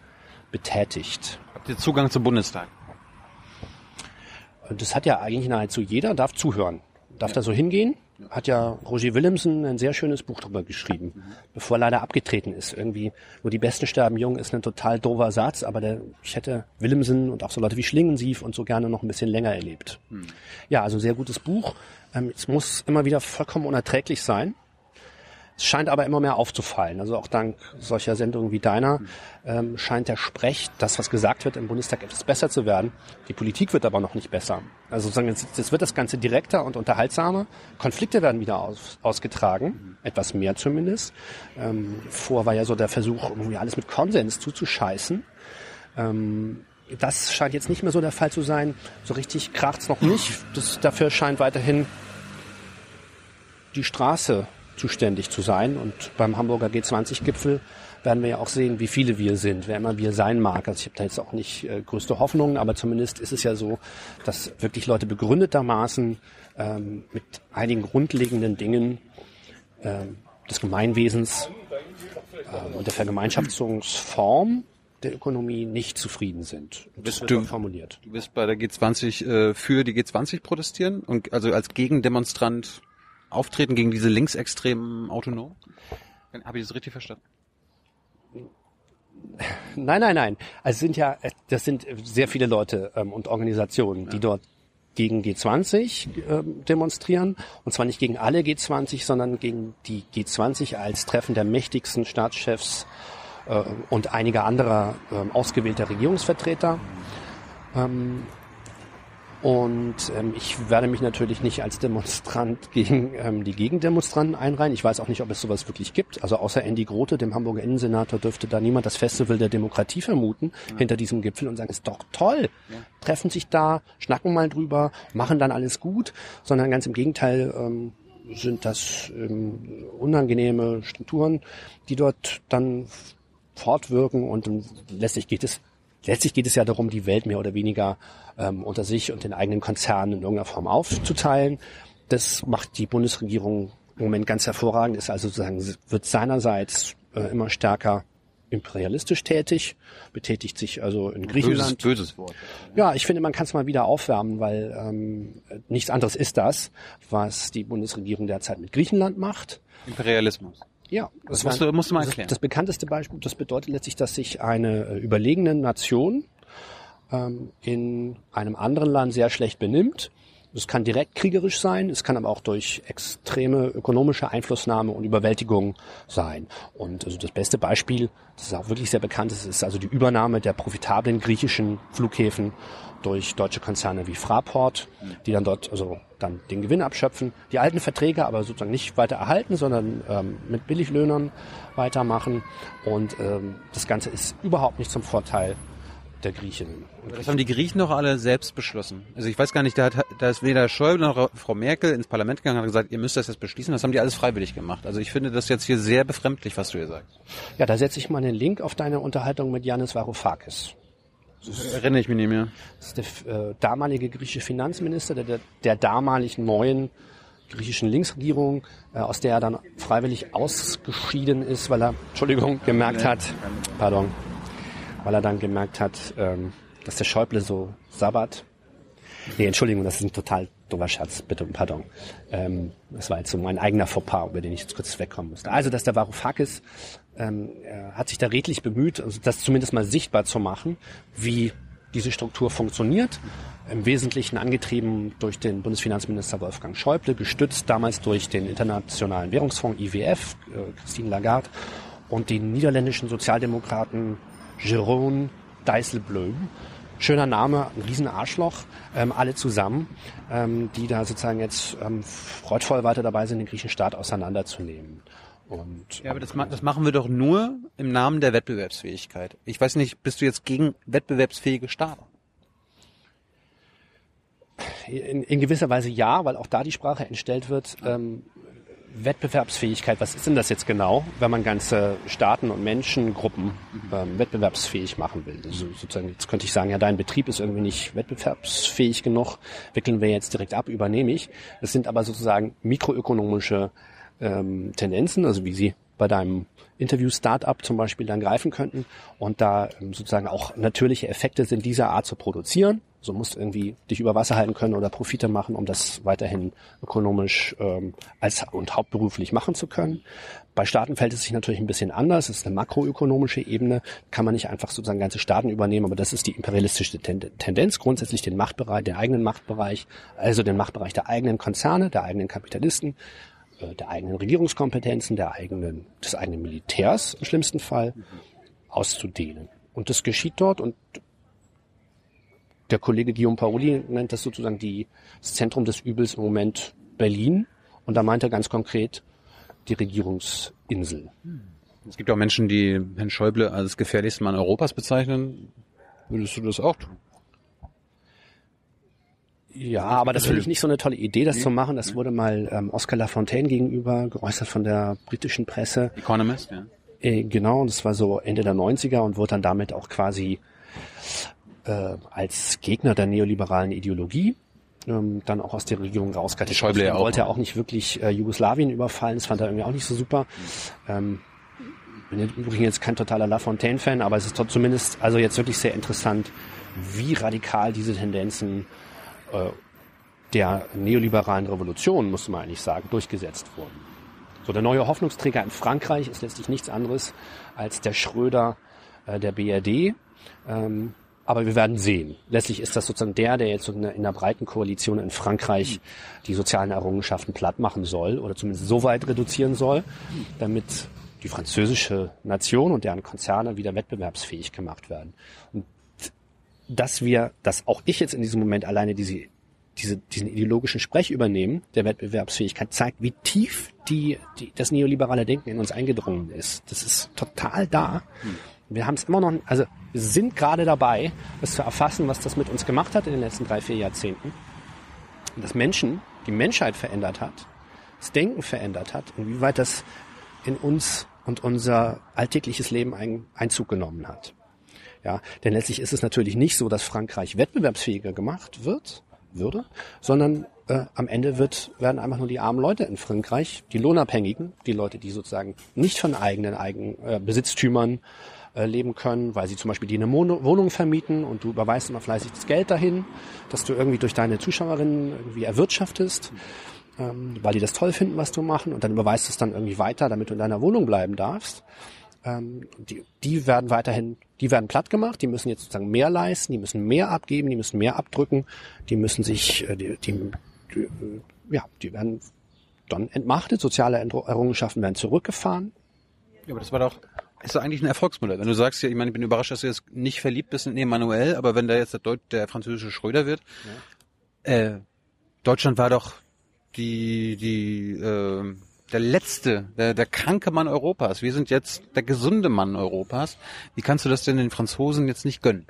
betätigt. Habt ihr Zugang zum Bundestag? Das hat ja eigentlich nahezu jeder, darf zuhören. Darf ja. da so hingehen hat ja Roger Willemsen ein sehr schönes Buch darüber geschrieben, mhm. bevor er leider abgetreten ist. Irgendwie, wo die Besten sterben jung, ist ein total doofer Satz, aber der, ich hätte Willemsen und auch so Leute wie Schlingensief und so gerne noch ein bisschen länger erlebt. Mhm. Ja, also sehr gutes Buch. Ähm, es muss immer wieder vollkommen unerträglich sein. Es scheint aber immer mehr aufzufallen. Also auch dank solcher Sendungen wie deiner ähm, scheint der Sprech, das, was gesagt wird im Bundestag, etwas besser zu werden. Die Politik wird aber noch nicht besser. Also sozusagen, jetzt wird das Ganze direkter und unterhaltsamer. Konflikte werden wieder aus, ausgetragen, etwas mehr zumindest. Ähm, vor war ja so der Versuch, irgendwie alles mit Konsens zuzuscheißen. Ähm, das scheint jetzt nicht mehr so der Fall zu sein. So richtig kracht's noch nicht. Das, dafür scheint weiterhin die Straße zuständig zu sein. Und beim Hamburger G20-Gipfel werden wir ja auch sehen, wie viele wir sind, wer immer wir sein mag. Also ich habe da jetzt auch nicht äh, größte Hoffnungen, aber zumindest ist es ja so, dass wirklich Leute begründetermaßen ähm, mit einigen grundlegenden Dingen ähm, des Gemeinwesens äh, und der Vergemeinschaftungsform der Ökonomie nicht zufrieden sind. Das wird du, formuliert. Du bist bei der G20 äh, für die G20 protestieren und also als Gegendemonstrant auftreten gegen diese linksextremen Autonomen? Habe ich das richtig verstanden? Nein, nein, nein. Also es sind ja, das sind sehr viele Leute ähm, und Organisationen, die dort gegen G20 äh, demonstrieren. Und zwar nicht gegen alle G20, sondern gegen die G20 als Treffen der mächtigsten Staatschefs äh, und einiger anderer äh, ausgewählter Regierungsvertreter. Ähm, und ähm, ich werde mich natürlich nicht als Demonstrant [laughs] gegen ähm, die Gegendemonstranten einreihen. Ich weiß auch nicht, ob es sowas wirklich gibt. Also außer Andy Grote, dem Hamburger Innensenator, dürfte da niemand das Festival der Demokratie vermuten ja. hinter diesem Gipfel und sagen, ist doch toll. Ja. Treffen sich da, schnacken mal drüber, machen dann alles gut, sondern ganz im Gegenteil ähm, sind das ähm, unangenehme Strukturen, die dort dann fortwirken und letztlich geht es letztlich geht es ja darum, die Welt mehr oder weniger ähm, unter sich und den eigenen Konzernen in irgendeiner Form aufzuteilen. Das macht die Bundesregierung im Moment ganz hervorragend, ist also sozusagen, wird seinerseits äh, immer stärker imperialistisch tätig, betätigt sich also in Griechenland. Böses, böses Wort. Ja, ich finde, man kann es mal wieder aufwärmen, weil ähm, nichts anderes ist das, was die Bundesregierung derzeit mit Griechenland macht. Imperialismus. Ja, das, das musst, du, musst du mal erklären. Das, das bekannteste Beispiel, das bedeutet letztlich, dass sich eine äh, überlegene Nation ähm, in einem anderen Land sehr schlecht benimmt. Es kann direkt kriegerisch sein, es kann aber auch durch extreme ökonomische Einflussnahme und Überwältigung sein. Und also das beste Beispiel, das ist auch wirklich sehr bekannt, ist, ist also die Übernahme der profitablen griechischen Flughäfen durch deutsche Konzerne wie Fraport, die dann dort also dann den Gewinn abschöpfen, die alten Verträge aber sozusagen nicht weiter erhalten, sondern ähm, mit Billiglöhnern weitermachen. Und ähm, das Ganze ist überhaupt nicht zum Vorteil der Griechinnen. Das haben die Griechen doch alle selbst beschlossen. Also ich weiß gar nicht, da, hat, da ist weder Schäuble noch Frau Merkel ins Parlament gegangen und hat gesagt, ihr müsst das jetzt beschließen. Das haben die alles freiwillig gemacht. Also ich finde das jetzt hier sehr befremdlich, was du hier sagst. Ja, da setze ich mal einen Link auf deine Unterhaltung mit Yanis Varoufakis. Das erinnere ich mich nicht mehr. Das ist der äh, damalige griechische Finanzminister der, der, der damaligen neuen griechischen Linksregierung, äh, aus der er dann freiwillig ausgeschieden ist, weil er, Entschuldigung, gemerkt hat, pardon, weil er dann gemerkt hat, ähm, dass der Schäuble so sabbat. Nee, Entschuldigung, das ist ein total dummer Scherz, bitte, pardon. Ähm, das war jetzt so mein eigener Fauxpas, über den ich jetzt kurz wegkommen musste. Also, dass der Varoufakis ähm, er hat sich da redlich bemüht, also das zumindest mal sichtbar zu machen, wie diese Struktur funktioniert. Im Wesentlichen angetrieben durch den Bundesfinanzminister Wolfgang Schäuble, gestützt damals durch den Internationalen Währungsfonds IWF, äh, Christine Lagarde, und den niederländischen Sozialdemokraten Jérôme Dijsselbloem. Schöner Name, ein Riesenarschloch, ähm, alle zusammen, ähm, die da sozusagen jetzt ähm, freudvoll weiter dabei sind, den griechischen Staat auseinanderzunehmen. Und, ja, aber das, das machen wir doch nur im Namen der Wettbewerbsfähigkeit. Ich weiß nicht, bist du jetzt gegen wettbewerbsfähige Staaten? In, in gewisser Weise ja, weil auch da die Sprache entstellt wird. Ähm, Wettbewerbsfähigkeit, was ist denn das jetzt genau, wenn man ganze Staaten und Menschengruppen ähm, wettbewerbsfähig machen will? Also sozusagen, jetzt könnte ich sagen, ja, dein Betrieb ist irgendwie nicht wettbewerbsfähig genug, wickeln wir jetzt direkt ab, übernehme ich. Das sind aber sozusagen mikroökonomische ähm, Tendenzen, also wie sie bei deinem Interview-Startup zum Beispiel dann greifen könnten und da ähm, sozusagen auch natürliche Effekte sind, dieser Art zu produzieren. So musst irgendwie dich über Wasser halten können oder Profite machen, um das weiterhin ökonomisch ähm, als und hauptberuflich machen zu können. Bei Staaten fällt es sich natürlich ein bisschen anders. Es ist eine makroökonomische Ebene, kann man nicht einfach sozusagen ganze Staaten übernehmen, aber das ist die imperialistische Tendenz, grundsätzlich den Machtbereich, den eigenen Machtbereich, also den Machtbereich der eigenen Konzerne, der eigenen Kapitalisten äh, der eigenen Regierungskompetenzen, der eigenen, des eigenen Militärs im schlimmsten Fall auszudehnen. Und das geschieht dort und der Kollege Guillaume Paoli nennt das sozusagen die, das Zentrum des Übels im Moment Berlin. Und da meint er ganz konkret die Regierungsinsel. Es gibt auch Menschen, die Herrn Schäuble als gefährlichsten Mann Europas bezeichnen. Würdest du das auch tun? Ja, aber das finde ich nicht so eine tolle Idee, das zu machen. Das wurde mal ähm, Oscar Lafontaine gegenüber geäußert von der britischen Presse. Economist, ja. Äh, genau, und das war so Ende der 90er und wurde dann damit auch quasi äh, als Gegner der neoliberalen Ideologie ähm, dann auch aus der Regierung rausgehalten. Schäuble ja auch. wollte ja auch nicht wirklich äh, Jugoslawien überfallen, das fand er irgendwie auch nicht so super. Ähm, bin übrigens jetzt kein totaler Lafontaine-Fan, aber es ist zumindest also jetzt wirklich sehr interessant, wie radikal diese Tendenzen äh, der neoliberalen Revolution, muss man eigentlich sagen, durchgesetzt wurden. So, der neue Hoffnungsträger in Frankreich ist letztlich nichts anderes als der Schröder äh, der BRD. Ähm, Aber wir werden sehen. Letztlich ist das sozusagen der, der jetzt in einer breiten Koalition in Frankreich die sozialen Errungenschaften platt machen soll oder zumindest so weit reduzieren soll, damit die französische Nation und deren Konzerne wieder wettbewerbsfähig gemacht werden. Und dass wir, dass auch ich jetzt in diesem Moment alleine diese, diese, diesen ideologischen Sprech übernehmen, der Wettbewerbsfähigkeit, zeigt, wie tief die, die, das neoliberale Denken in uns eingedrungen ist. Das ist total da. Wir haben es immer noch, also sind gerade dabei, das zu erfassen, was das mit uns gemacht hat in den letzten drei, vier Jahrzehnten. Dass Menschen, die Menschheit verändert hat, das Denken verändert hat, inwieweit das in uns und unser alltägliches Leben ein, Einzug genommen hat. Ja, denn letztlich ist es natürlich nicht so, dass Frankreich wettbewerbsfähiger gemacht wird, würde, sondern äh, am Ende wird, werden einfach nur die armen Leute in Frankreich, die Lohnabhängigen, die Leute, die sozusagen nicht von eigenen, eigenen äh, Besitztümern äh, leben können, weil sie zum Beispiel die eine Wohnung vermieten und du überweist immer fleißig das Geld dahin, dass du irgendwie durch deine Zuschauerinnen irgendwie erwirtschaftest, ähm, weil die das toll finden, was du machen und dann überweist es dann irgendwie weiter, damit du in deiner Wohnung bleiben darfst. Ähm, die, die werden weiterhin, die werden platt gemacht, die müssen jetzt sozusagen mehr leisten, die müssen mehr abgeben, die müssen mehr abdrücken, die müssen sich, äh, die, die, die ja, die werden dann entmachtet, soziale Errungenschaften werden zurückgefahren. Ja, aber das war doch ist doch eigentlich ein Erfolgsmodell. Wenn du sagst, ja, ich meine, ich bin überrascht, dass du jetzt nicht verliebt bist in Emmanuel, aber wenn da jetzt der, Deut der französische Schröder wird, ja. äh, Deutschland war doch die, die, äh, der letzte, der, der kranke Mann Europas. Wir sind jetzt der gesunde Mann Europas. Wie kannst du das denn den Franzosen jetzt nicht gönnen?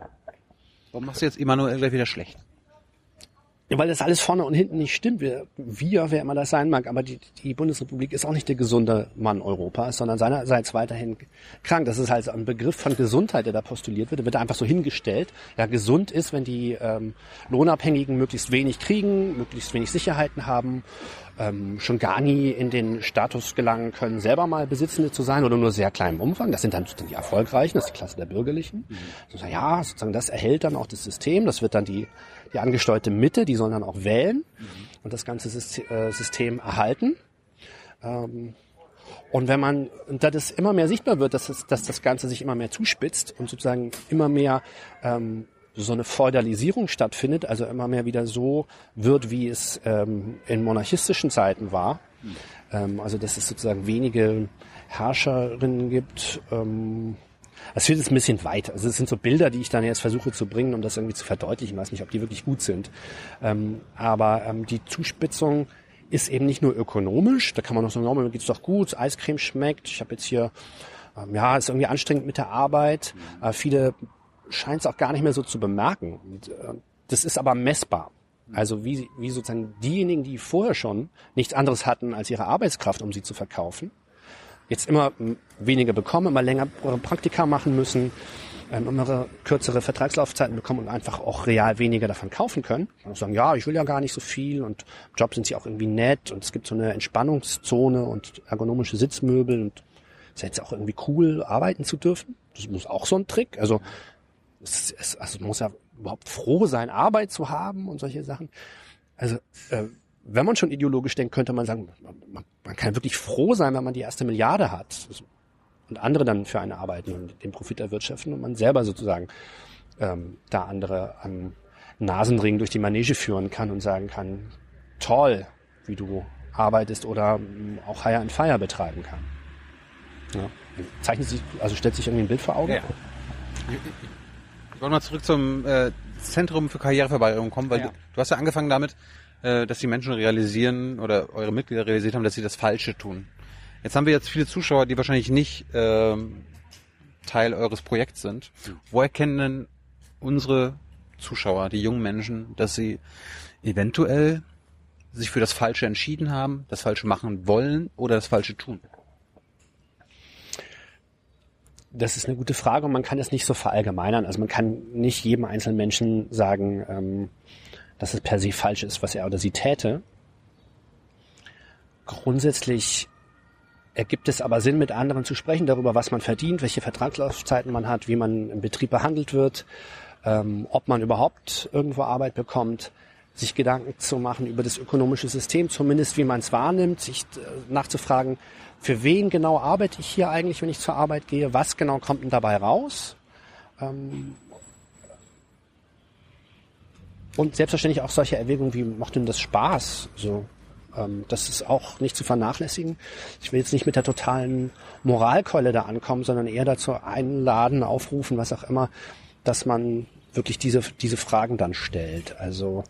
Warum machst du jetzt Emmanuel gleich wieder schlecht? Weil das alles vorne und hinten nicht stimmt. Wir, wir, wer immer das sein mag, aber die, die Bundesrepublik ist auch nicht der gesunde Mann Europas, sondern seinerseits weiterhin krank. Das ist halt ein Begriff von Gesundheit, der da postuliert wird. Der wird einfach so hingestellt. Ja, gesund ist, wenn die ähm, Lohnabhängigen möglichst wenig kriegen, möglichst wenig Sicherheiten haben, ähm, schon gar nie in den Status gelangen können, selber mal Besitzende zu sein oder nur sehr kleinem Umfang. Das sind dann sozusagen die Erfolgreichen, das ist die Klasse der Bürgerlichen. Mhm. So, ja, sozusagen das erhält dann auch das System. Das wird dann die die angesteuerte Mitte, die sollen dann auch wählen mhm. und das ganze äh, System erhalten. Ähm, und wenn man, und da das immer mehr sichtbar wird, dass, es, dass das Ganze sich immer mehr zuspitzt und sozusagen immer mehr ähm, so eine Feudalisierung stattfindet, also immer mehr wieder so wird, wie es ähm, in monarchistischen Zeiten war. Mhm. Ähm, also dass es sozusagen wenige Herrscherinnen gibt, ähm, es führt jetzt ein bisschen weit. Also es sind so Bilder, die ich dann jetzt versuche zu bringen, um das irgendwie zu verdeutlichen. Ich weiß nicht, ob die wirklich gut sind. Ähm, aber ähm, die Zuspitzung ist eben nicht nur ökonomisch. Da kann man noch sagen, oh, mir geht's doch gut, Eiscreme schmeckt. Ich habe jetzt hier, ähm, ja, ist irgendwie anstrengend mit der Arbeit. Äh, viele scheinen es auch gar nicht mehr so zu bemerken. Und, äh, das ist aber messbar. Also wie, wie sozusagen diejenigen, die vorher schon nichts anderes hatten als ihre Arbeitskraft, um sie zu verkaufen, jetzt immer weniger bekommen, immer länger Praktika machen müssen, ähm, immer kürzere Vertragslaufzeiten bekommen und einfach auch real weniger davon kaufen können. Und sagen, ja, ich will ja gar nicht so viel und Jobs sind sie auch irgendwie nett und es gibt so eine Entspannungszone und ergonomische Sitzmöbel und es ist jetzt auch irgendwie cool, arbeiten zu dürfen. Das muss auch so ein Trick. Also es, es, also man muss ja überhaupt froh sein, Arbeit zu haben und solche Sachen. Also äh, wenn man schon ideologisch denkt, könnte man sagen, man, man kann wirklich froh sein, wenn man die erste Milliarde hat und andere dann für eine arbeiten und den Profit erwirtschaften und man selber sozusagen ähm, da andere am Nasenring durch die Manege führen kann und sagen kann, toll, wie du arbeitest oder ähm, auch Hire and Fire betreiben kann. Ja. Zeichnet sich, also stellt sich irgendwie ein Bild vor Augen? Ja. Ich wollte mal zurück zum äh, Zentrum für Karriereverbesserung kommen, weil ja. du, du hast ja angefangen damit, äh, dass die Menschen realisieren oder eure Mitglieder realisiert haben, dass sie das Falsche tun. Jetzt haben wir jetzt viele Zuschauer, die wahrscheinlich nicht ähm, Teil eures Projekts sind. Wo erkennen denn unsere Zuschauer, die jungen Menschen, dass sie eventuell sich für das Falsche entschieden haben, das Falsche machen wollen oder das Falsche tun? Das ist eine gute Frage und man kann es nicht so verallgemeinern. Also man kann nicht jedem einzelnen Menschen sagen, ähm, dass es per se falsch ist, was er oder sie täte. Grundsätzlich ergibt es aber Sinn, mit anderen zu sprechen darüber, was man verdient, welche Vertragslaufzeiten man hat, wie man im Betrieb behandelt wird, ähm, ob man überhaupt irgendwo Arbeit bekommt, sich Gedanken zu machen über das ökonomische System, zumindest wie man es wahrnimmt, sich äh, nachzufragen, für wen genau arbeite ich hier eigentlich, wenn ich zur Arbeit gehe, was genau kommt denn dabei raus? Ähm, und selbstverständlich auch solche Erwägungen wie, macht ihm das Spaß? So, ähm, das ist auch nicht zu vernachlässigen. Ich will jetzt nicht mit der totalen Moralkeule da ankommen, sondern eher dazu einladen, aufrufen, was auch immer, dass man wirklich diese, diese Fragen dann stellt. Also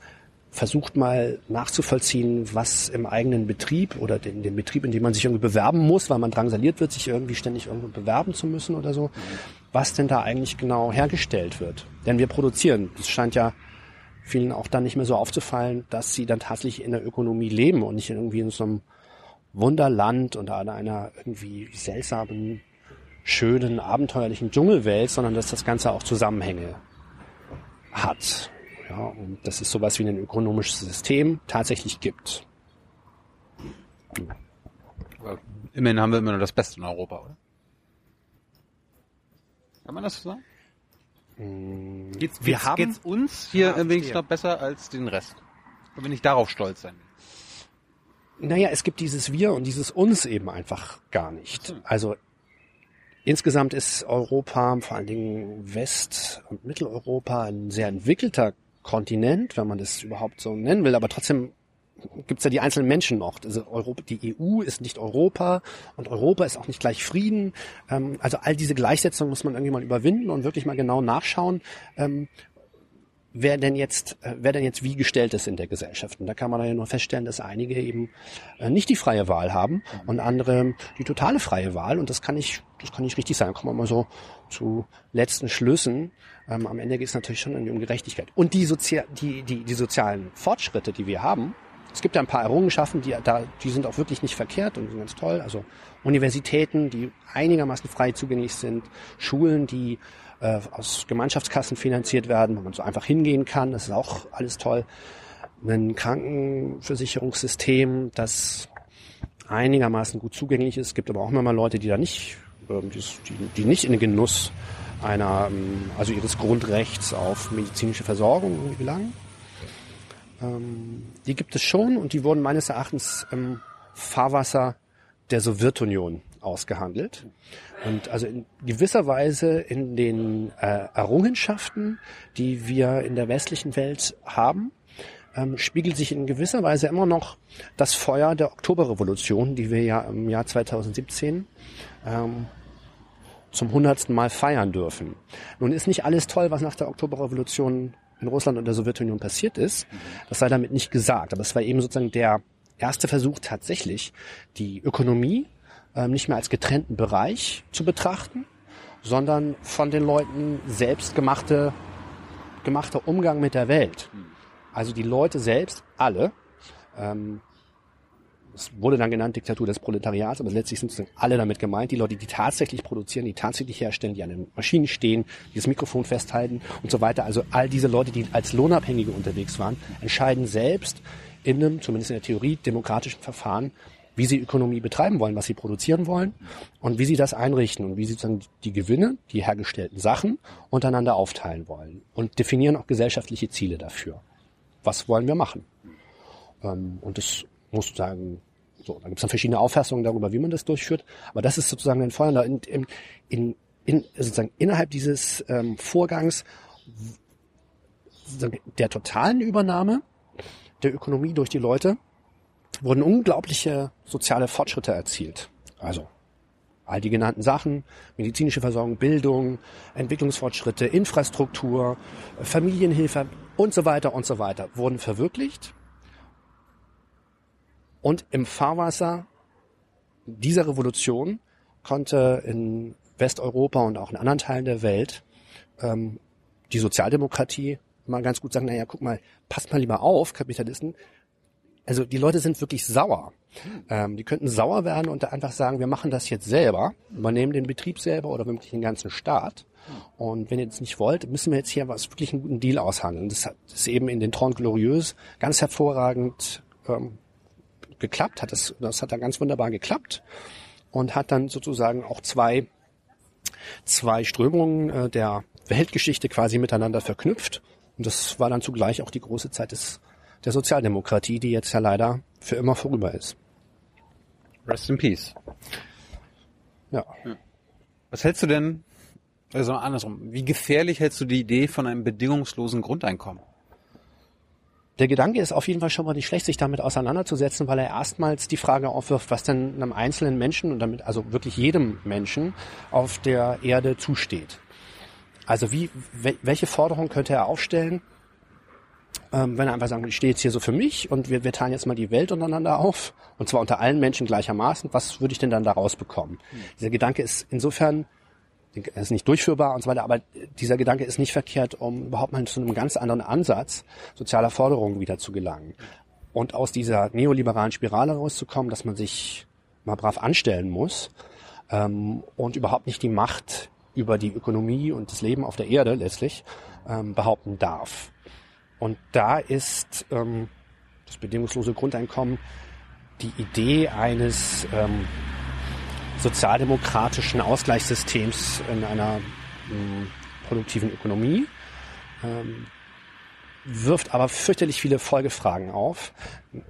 versucht mal nachzuvollziehen, was im eigenen Betrieb oder in dem Betrieb, in dem man sich irgendwie bewerben muss, weil man drangsaliert wird, sich irgendwie ständig irgendwo bewerben zu müssen oder so, was denn da eigentlich genau hergestellt wird. Denn wir produzieren. Das scheint ja vielen auch dann nicht mehr so aufzufallen, dass sie dann tatsächlich in der Ökonomie leben und nicht irgendwie in so einem Wunderland und einer irgendwie seltsamen, schönen, abenteuerlichen Dschungelwelt, sondern dass das Ganze auch Zusammenhänge hat. Ja, und dass es sowas wie ein ökonomisches System tatsächlich gibt. Aber immerhin haben wir immer nur das Beste in Europa, oder? Kann man das so sagen? Geht's, Wir geht's, haben- geht's uns hier Ja, wenigstens verstehe. noch besser als den Rest? Können wir nicht darauf stolz sein? Naja, es gibt dieses Wir und dieses Uns eben einfach gar nicht. Also insgesamt ist Europa, vor allen Dingen West- und Mitteleuropa, ein sehr entwickelter Kontinent, wenn man das überhaupt so nennen will, aber trotzdem gibt es ja die einzelnen Menschen noch. Also Europa, die EU ist nicht Europa und Europa ist auch nicht gleich Frieden. Ähm, also all diese Gleichsetzungen muss man irgendwie mal überwinden und wirklich mal genau nachschauen, ähm, wer denn jetzt, äh, wer denn jetzt wie gestellt ist in der Gesellschaft. Und da kann man ja nur feststellen, dass einige eben äh, nicht die freie Wahl haben und andere die totale freie Wahl. Und das kann nicht, das kann nicht richtig sein. Da kommen wir mal so zu letzten Schlüssen. Ähm, am Ende geht es natürlich schon um Gerechtigkeit. Und die, Sozia die, die, die sozialen Fortschritte, die wir haben, es gibt ja ein paar Errungenschaften, die da, die sind auch wirklich nicht verkehrt und sind ganz toll. Also Universitäten, die einigermaßen frei zugänglich sind, Schulen, die äh, aus Gemeinschaftskassen finanziert werden, wo man so einfach hingehen kann, das ist auch alles toll. Ein Krankenversicherungssystem, das einigermaßen gut zugänglich ist. Gibt aber auch immer mal Leute, die da nicht, die, die, die nicht in den Genuss einer, ähm, also ihres Grundrechts auf medizinische Versorgung gelangen. Ähm, die gibt es schon und die wurden meines Erachtens im Fahrwasser der Sowjetunion ausgehandelt. Und also in gewisser Weise in den äh, Errungenschaften, die wir in der westlichen Welt haben, ähm, spiegelt sich in gewisser Weise immer noch das Feuer der Oktoberrevolution, die wir ja im Jahr 2017 ähm, zum hundertsten Mal feiern dürfen. Nun ist nicht alles toll, was nach der Oktoberrevolution in Russland und der Sowjetunion passiert ist. Das sei damit nicht gesagt. Aber es war eben sozusagen der erste Versuch tatsächlich, die Ökonomie ähm, nicht mehr als getrennten Bereich zu betrachten, sondern von den Leuten selbst gemachte, gemachter Umgang mit der Welt. Also die Leute selbst, alle, ähm, es wurde dann genannt Diktatur des Proletariats, aber letztlich sind sozusagen alle damit gemeint, die Leute, die tatsächlich produzieren, die tatsächlich herstellen, die an den Maschinen stehen, die das Mikrofon festhalten und so weiter. Also all diese Leute, die als Lohnabhängige unterwegs waren, entscheiden selbst in einem, zumindest in der Theorie, demokratischen Verfahren, wie sie Ökonomie betreiben wollen, was sie produzieren wollen und wie sie das einrichten und wie sie sozusagen die Gewinne, die hergestellten Sachen untereinander aufteilen wollen und definieren auch gesellschaftliche Ziele dafür. Was wollen wir machen? Ähm, und das muss sozusagen, so, da gibt es dann verschiedene Auffassungen darüber, wie man das durchführt, aber das ist sozusagen ein Feuer in, in, in, in, sozusagen innerhalb dieses ähm, Vorgangs der totalen Übernahme der Ökonomie durch die Leute wurden unglaubliche soziale Fortschritte erzielt. Also all die genannten Sachen, medizinische Versorgung, Bildung, Entwicklungsfortschritte, Infrastruktur, Familienhilfe und so weiter und so weiter wurden verwirklicht. Und im Fahrwasser dieser Revolution konnte in Westeuropa und auch in anderen Teilen der Welt ähm, die Sozialdemokratie mal ganz gut sagen, naja, guck mal, passt mal lieber auf, Kapitalisten. Also die Leute sind wirklich sauer. Ähm, die könnten sauer werden und da einfach sagen, wir machen das jetzt selber, übernehmen den Betrieb selber oder wirklich den ganzen Staat. Und wenn ihr das nicht wollt, müssen wir jetzt hier was wirklich einen guten Deal aushandeln. Das hat ist eben in den Trente Glorieux ganz hervorragend ähm, geklappt, hat das, das hat dann ganz wunderbar geklappt und hat dann sozusagen auch zwei, zwei Strömungen äh, der Weltgeschichte quasi miteinander verknüpft. Und das war dann zugleich auch die große Zeit des, der Sozialdemokratie, die jetzt ja leider für immer vorüber ist. Rest in Peace. Ja. Was hältst du denn, also andersrum, wie gefährlich hältst du die Idee von einem bedingungslosen Grundeinkommen? Der Gedanke ist auf jeden Fall schon mal nicht schlecht, sich damit auseinanderzusetzen, weil er erstmals die Frage aufwirft, was denn einem einzelnen Menschen und damit also wirklich jedem Menschen auf der Erde zusteht. Also wie, welche Forderung könnte er aufstellen, ähm, wenn er einfach sagt, ich stehe jetzt hier so für mich und wir, wir teilen jetzt mal die Welt untereinander auf, und zwar unter allen Menschen gleichermaßen, was würde ich denn dann daraus bekommen? Mhm. Dieser Gedanke ist insofern er ist nicht durchführbar und so weiter, aber dieser Gedanke ist nicht verkehrt, um überhaupt mal zu einem ganz anderen Ansatz sozialer Forderungen wieder zu gelangen. Und aus dieser neoliberalen Spirale rauszukommen, dass man sich mal brav anstellen muss ähm, und überhaupt nicht die Macht über die Ökonomie und das Leben auf der Erde letztlich ähm, behaupten darf. Und da ist ähm, das bedingungslose Grundeinkommen die Idee eines ähm, sozialdemokratischen Ausgleichssystems in einer mh, produktiven Ökonomie, ähm, wirft aber fürchterlich viele Folgefragen auf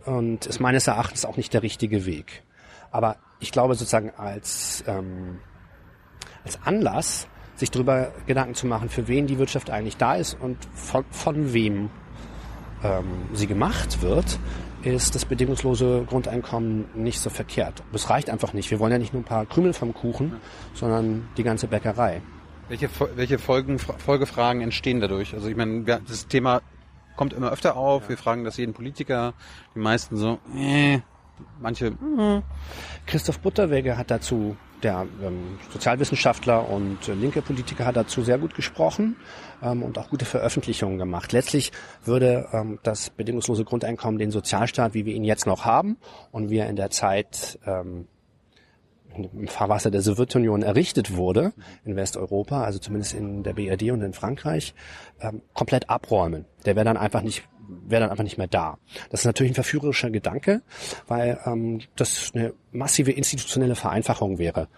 und ist meines Erachtens auch nicht der richtige Weg. Aber ich glaube sozusagen als, ähm, als Anlass, sich darüber Gedanken zu machen, für wen die Wirtschaft eigentlich da ist und von, von wem ähm, sie gemacht wird, ist das bedingungslose Grundeinkommen nicht so verkehrt. Es reicht einfach nicht. Wir wollen ja nicht nur ein paar Krümel vom Kuchen, sondern die ganze Bäckerei. Welche, welche Folgen, Folgefragen entstehen dadurch? Also ich meine, das Thema kommt immer öfter auf. Ja. Wir fragen das jeden Politiker. Die meisten so, äh, manche. Äh. Christoph Butterwege hat dazu der ähm, Sozialwissenschaftler und äh, linke Politiker hat dazu sehr gut gesprochen ähm, und auch gute Veröffentlichungen gemacht. Letztlich würde ähm, das bedingungslose Grundeinkommen den Sozialstaat, wie wir ihn jetzt noch haben und wie er in der Zeit ähm, im Fahrwasser der Sowjetunion errichtet wurde in Westeuropa, also zumindest in der BRD und in Frankreich, ähm, komplett abräumen. Der wäre dann einfach nicht wäre dann einfach nicht mehr da. Das ist natürlich ein verführerischer Gedanke, weil ähm, das eine massive institutionelle Vereinfachung wäre.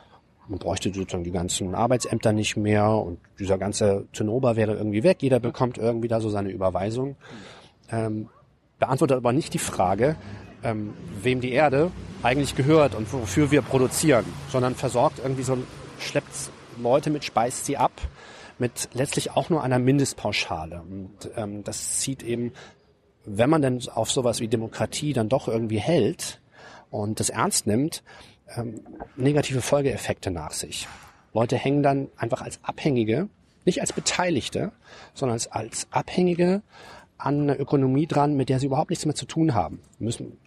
Man bräuchte sozusagen die ganzen Arbeitsämter nicht mehr und dieser ganze Zinnober wäre irgendwie weg. Jeder bekommt irgendwie da so seine Überweisung. Ähm, beantwortet aber nicht die Frage, ähm, wem die Erde eigentlich gehört und wofür wir produzieren, sondern versorgt irgendwie so, schleppt Leute mit, speist sie ab mit letztlich auch nur einer Mindestpauschale. Und ähm, das zieht eben, wenn man denn auf sowas wie Demokratie dann doch irgendwie hält und das ernst nimmt, ähm, negative Folgeeffekte nach sich. Leute hängen dann einfach als Abhängige, nicht als Beteiligte, sondern als, als Abhängige an einer Ökonomie dran, mit der sie überhaupt nichts mehr zu tun haben. Müssen,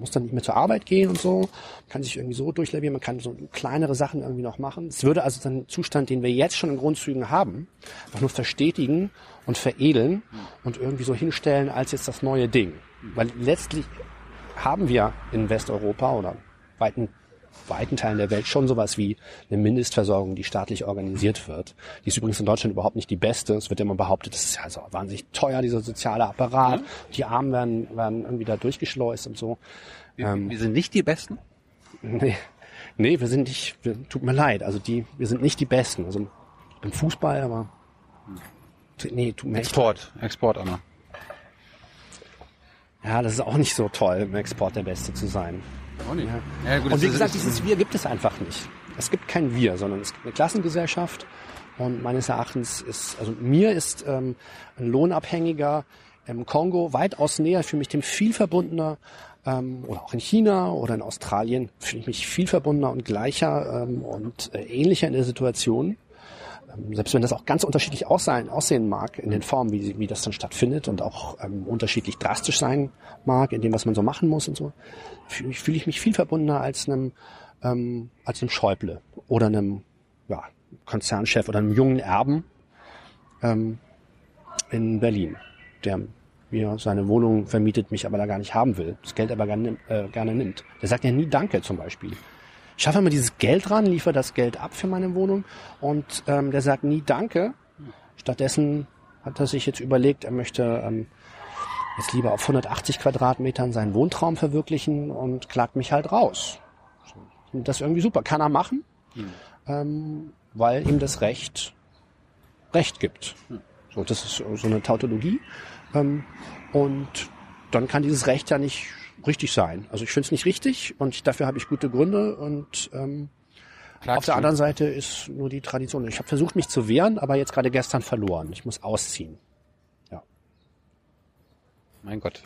muss dann nicht mehr zur Arbeit gehen und so, kann sich irgendwie so durchlevieren, man kann so kleinere Sachen irgendwie noch machen. Es würde also den Zustand, den wir jetzt schon in Grundzügen haben, einfach nur verstetigen und veredeln und irgendwie so hinstellen als jetzt das neue Ding. Weil letztlich haben wir in Westeuropa oder weiten weiten Teilen der Welt schon sowas wie eine Mindestversorgung, die staatlich organisiert wird. Die ist übrigens in Deutschland überhaupt nicht die beste. Es wird immer behauptet, das ist ja so wahnsinnig teuer, dieser soziale Apparat. Mhm. Die Armen werden, werden irgendwie da durchgeschleust und so. Wir, ähm, wir sind nicht die Besten? Nee, nee, wir sind nicht, wir, tut mir leid, also die, wir sind nicht die Besten. Also im Fußball, aber nee, tut mir Export, Export, Anna. Ja, das ist auch nicht so toll, im Export der Beste zu sein. Auch nicht. Ja. Ja, gut, und wie gesagt, dieses Wir gibt es einfach nicht. Es gibt kein Wir, sondern es gibt eine Klassengesellschaft. Und meines Erachtens ist, also mir ist ähm, ein Lohnabhängiger im Kongo weitaus näher, für mich dem viel verbundener, ähm, oder auch in China oder in Australien fühle ich mich viel verbundener und gleicher ähm, und äh, ähnlicher in der Situation. Selbst wenn das auch ganz unterschiedlich aussehen, aussehen mag in den Formen, wie, wie das dann stattfindet und auch ähm, unterschiedlich drastisch sein mag in dem, was man so machen muss und so, fühle fühl ich mich viel verbundener als einem, ähm, als einem Schäuble oder einem ja, Konzernchef oder einem jungen Erben ähm, in Berlin, der mir seine Wohnung vermietet, mich aber da gar nicht haben will, das Geld aber gerne, äh, gerne nimmt. Der sagt ja nie Danke zum Beispiel schaffe mal dieses Geld ran, liefere das Geld ab für meine Wohnung und ähm, der sagt nie Danke. Stattdessen hat er sich jetzt überlegt, er möchte ähm, jetzt lieber auf 180 Quadratmetern seinen Wohntraum verwirklichen und klagt mich halt raus. Und das ist irgendwie super. Kann er machen, mhm. ähm, weil ihm das Recht Recht gibt. Mhm. So, das ist so eine Tautologie. Ähm, und dann kann dieses Recht ja nicht richtig sein. Also ich finde es nicht richtig und dafür habe ich gute Gründe und ähm, auf der anderen Seite ist nur die Tradition. Ich habe versucht, mich zu wehren, aber jetzt gerade gestern verloren. Ich muss ausziehen. Ja. Mein Gott.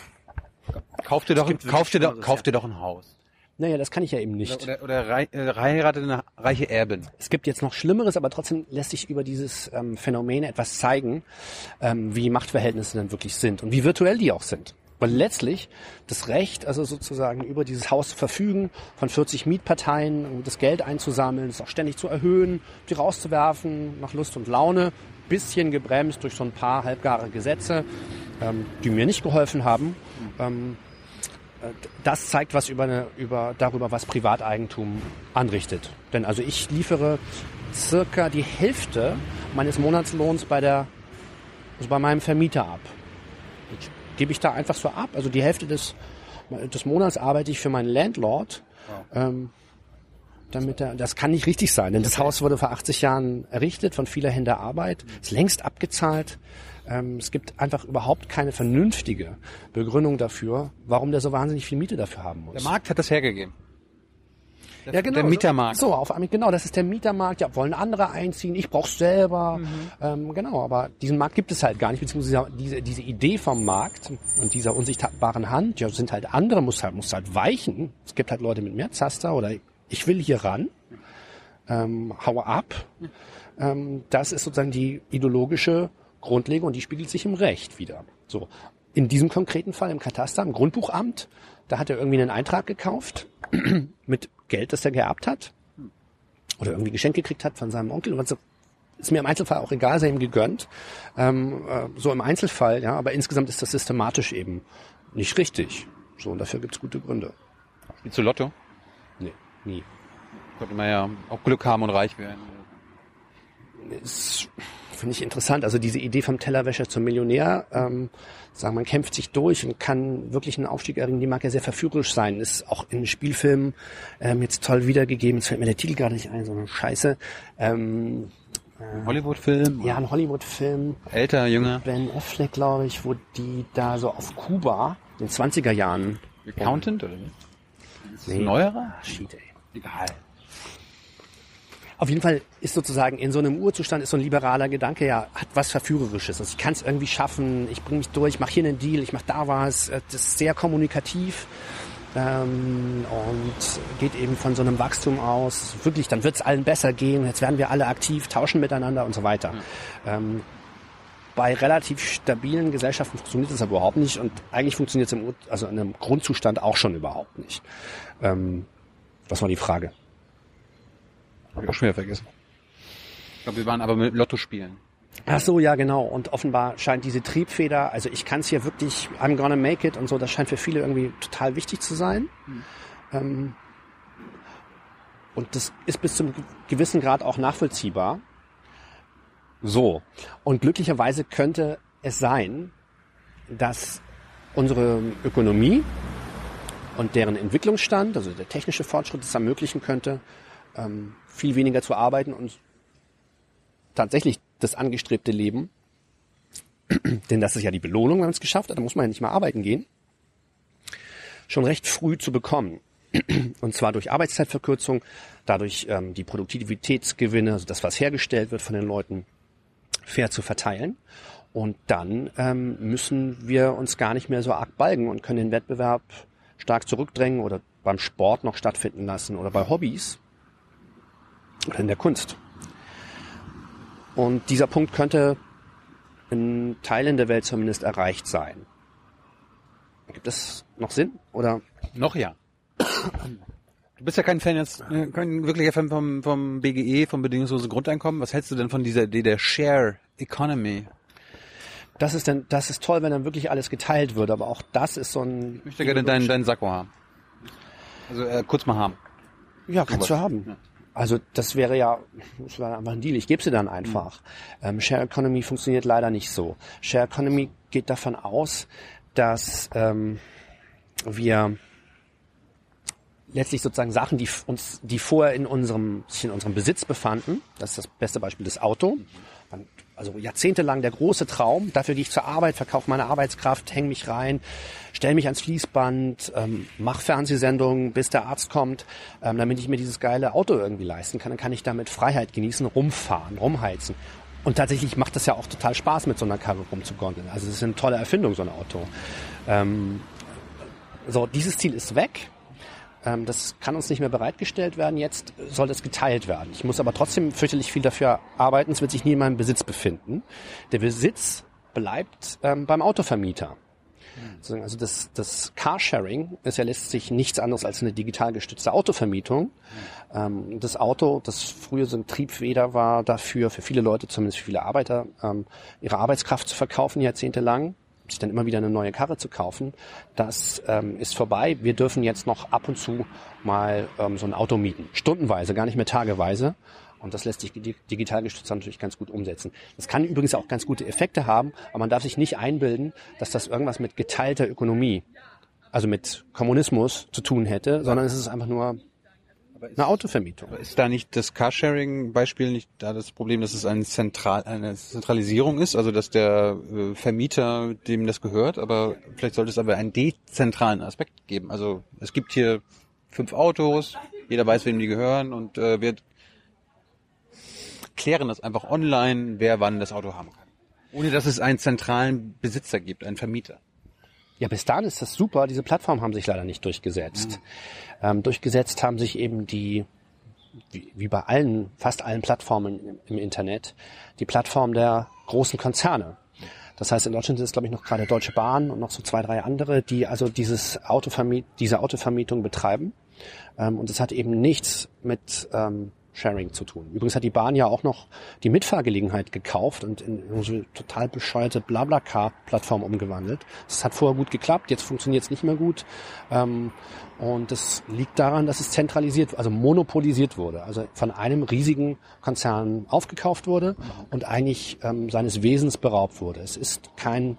Kauf dir doch, kauf dir doch, kauf dir doch ein Haus. Naja, das kann ich ja eben nicht. Oder, oder rei äh, heirate eine reiche Erbin. Es gibt jetzt noch Schlimmeres, aber trotzdem lässt sich über dieses ähm, Phänomen etwas zeigen, ähm, wie Machtverhältnisse dann wirklich sind und wie virtuell die auch sind. Weil letztlich das Recht, also sozusagen über dieses Haus zu verfügen, von 40 Mietparteien, das Geld einzusammeln, es auch ständig zu erhöhen, die rauszuwerfen, nach Lust und Laune, bisschen gebremst durch so ein paar halbgare Gesetze, ähm, die mir nicht geholfen haben. Ähm, äh, das zeigt was über, eine, über darüber, was Privateigentum anrichtet. Denn also ich liefere circa die Hälfte meines Monatslohns bei der, also bei meinem Vermieter ab. Gebe ich da einfach so ab. Also die Hälfte des, des Monats arbeite ich für meinen Landlord. Ähm, damit er, das kann nicht richtig sein, denn das Haus wurde vor 80 Jahren errichtet von vieler Hände Arbeit, ist längst abgezahlt. Ähm, es gibt einfach überhaupt keine vernünftige Begründung dafür, warum der so wahnsinnig viel Miete dafür haben muss. Der Markt hat das hergegeben. Ja, genau. Der Mietermarkt. So, auf einmal, genau, das ist der Mietermarkt. Ja, wollen andere einziehen, ich brauch's selber. Mhm. Ähm, genau, aber diesen Markt gibt es halt gar nicht, beziehungsweise diese, diese Idee vom Markt und dieser unsichtbaren Hand, ja, sind halt andere, muss halt, muss halt weichen. Es gibt halt Leute mit mehr Zaster oder ich will hier ran, ähm, hau ab. Ähm, das ist sozusagen die ideologische Grundlegung und die spiegelt sich im Recht wieder. So. In diesem konkreten Fall im Kataster, im Grundbuchamt, da hat er irgendwie einen Eintrag gekauft [clears throat] mit Geld, das er geerbt hat oder irgendwie geschenkt gekriegt hat von seinem Onkel. Und so ist mir im Einzelfall auch egal, sei ihm gegönnt. Ähm, äh, so im Einzelfall, ja, aber insgesamt ist das systematisch eben nicht richtig. So, und dafür gibt's gute Gründe. Spielst du Lotto? Nee, nie. Könnte man ja auch Glück haben und reich werden. ist, finde ich interessant. Also diese Idee vom Tellerwäscher zum Millionär, ähm, sagen, man kämpft sich durch und kann wirklich einen Aufstieg erringen, die mag ja sehr verführerisch sein. Ist auch in Spielfilmen ähm, jetzt toll wiedergegeben. Jetzt fällt mir der Titel gerade nicht ein, so eine Scheiße. Ähm, Hollywood-Film? ja, ein Hollywood-Film. Älter, jünger? Ben Affleck, glaube ich, wo die da so auf Kuba in den 20er Jahren. Accountant oder? Ist Nee. neuerer? Ah, shit, ey. Egal. Auf jeden Fall ist sozusagen in so einem Urzustand ist so ein liberaler Gedanke ja hat was verführerisches. Also ich kann es irgendwie schaffen, ich bringe mich durch, ich mache hier einen Deal, ich mache da was. Äh, Das ist sehr kommunikativ ähm, und geht eben von so einem Wachstum aus. Wirklich, dann wird es allen besser gehen. Jetzt werden wir alle aktiv, tauschen miteinander und so weiter. Ähm, bei relativ stabilen Gesellschaften funktioniert das aber überhaupt nicht und eigentlich funktioniert es im also in einem Grundzustand auch schon überhaupt nicht. Ähm, was war die Frage? Hab ich auch schon wieder vergessen. Ich glaube, wir waren aber mit Lotto spielen. Ach so, ja, genau. Und offenbar scheint diese Triebfeder, also ich kann es hier wirklich, I'm gonna make it und so, das scheint für viele irgendwie total wichtig zu sein. Ähm, und das ist bis zum gewissen Grad auch nachvollziehbar. So. Und glücklicherweise könnte es sein, dass unsere Ökonomie und deren Entwicklungsstand, also der technische Fortschritt es ermöglichen könnte, ähm, viel weniger zu arbeiten und tatsächlich das angestrebte Leben, [clears throat] denn das ist ja die Belohnung, wenn man es geschafft hat, da muss man ja nicht mehr arbeiten gehen, schon recht früh zu bekommen. [clears throat] Und zwar durch Arbeitszeitverkürzung, dadurch ähm, die Produktivitätsgewinne, also das, was hergestellt wird von den Leuten, fair zu verteilen. Und dann ähm, müssen wir uns gar nicht mehr so arg balgen und können den Wettbewerb stark zurückdrängen oder beim Sport noch stattfinden lassen oder bei Hobbys oder in der Kunst. Und dieser Punkt könnte in Teilen der Welt zumindest erreicht sein. Gibt es noch Sinn? Oder Noch ja. Du bist ja kein Fan jetzt, äh, kein wirklicher Fan vom, vom BGE, vom bedingungslosen Grundeinkommen. Was hältst du denn von dieser Idee der Share Economy? das ist dann, das ist toll, wenn dann wirklich alles geteilt wird, aber auch das ist so ein. Ich möchte gerne deinen, deinen Sakko haben. Also äh, kurz mal haben. Ja, kannst du haben. Also das wäre ja, das wäre einfach ein Deal. Ich gebe sie dann einfach. Ähm, Share Economy funktioniert leider nicht so. Share Economy geht davon aus, dass ähm, wir letztlich sozusagen Sachen, die uns, die vorher in unserem, in unserem Besitz befanden, das ist das beste Beispiel das Auto. Man- Also jahrzehntelang der große Traum, dafür gehe ich zur Arbeit, verkaufe meine Arbeitskraft, hänge mich rein, stell mich ans Fließband, ähm, mach Fernsehsendungen, bis der Arzt kommt, ähm, damit ich mir dieses geile Auto irgendwie leisten kann. Dann kann ich damit Freiheit genießen, rumfahren, rumheizen. Und tatsächlich macht das ja auch total Spaß, mit so einer Karre rumzugondeln. Also es ist eine tolle Erfindung, so ein Auto. Ähm, so, dieses Ziel ist weg. Ähm, das kann uns nicht mehr bereitgestellt werden. Jetzt soll das geteilt werden. Ich muss aber trotzdem fürchterlich viel dafür arbeiten. Es wird sich nie in meinem Besitz befinden. Der Besitz bleibt ähm, beim Autovermieter. Also das, das Carsharing ist ja letztlich nichts anderes als eine digital gestützte Autovermietung. Ähm, das Auto, das früher so ein Triebfeder war dafür, für viele Leute, zumindest für viele Arbeiter, ähm, ihre Arbeitskraft zu verkaufen jahrzehntelang, sich dann immer wieder eine neue Karre zu kaufen, das ähm, ist vorbei. Wir dürfen jetzt noch ab und zu mal ähm, so ein Auto mieten. Stundenweise, gar nicht mehr tageweise. Und das lässt sich digital gestützt natürlich ganz gut umsetzen. Das kann übrigens auch ganz gute Effekte haben, aber man darf sich nicht einbilden, dass das irgendwas mit geteilter Ökonomie, also mit Kommunismus zu tun hätte, sondern es ist einfach nur eine Autovermietung. Ist da nicht das Carsharing-Beispiel nicht da das Problem, dass es ein Zentral, eine Zentralisierung ist, also dass der äh, Vermieter dem das gehört, aber vielleicht sollte es aber einen dezentralen Aspekt geben. Also es gibt hier fünf Autos, jeder weiß, wem die gehören und äh, wird klären das einfach online, wer wann das Auto haben kann. Ohne dass es einen zentralen Besitzer gibt, einen Vermieter. Ja, bis dahin ist das super. Diese Plattformen haben sich leider nicht durchgesetzt. Mhm. Ähm, durchgesetzt haben sich eben die, wie, wie bei allen, fast allen Plattformen im, im Internet, die Plattform der großen Konzerne. Das heißt, in Deutschland sind es, glaube ich, noch gerade Deutsche Bahn und noch so zwei, drei andere, die also dieses Autovermiet, diese Autovermietung betreiben. Ähm, und es hat eben nichts mit ähm, Sharing zu tun. Übrigens hat die Bahn ja auch noch die Mitfahrgelegenheit gekauft und in so total bescheuerte Blablacar-Plattform umgewandelt. Das hat vorher gut geklappt, jetzt funktioniert es nicht mehr gut. Ähm, und das liegt daran, dass es zentralisiert, also monopolisiert wurde, also von einem riesigen Konzern aufgekauft wurde und eigentlich ähm, seines Wesens beraubt wurde. Es ist kein,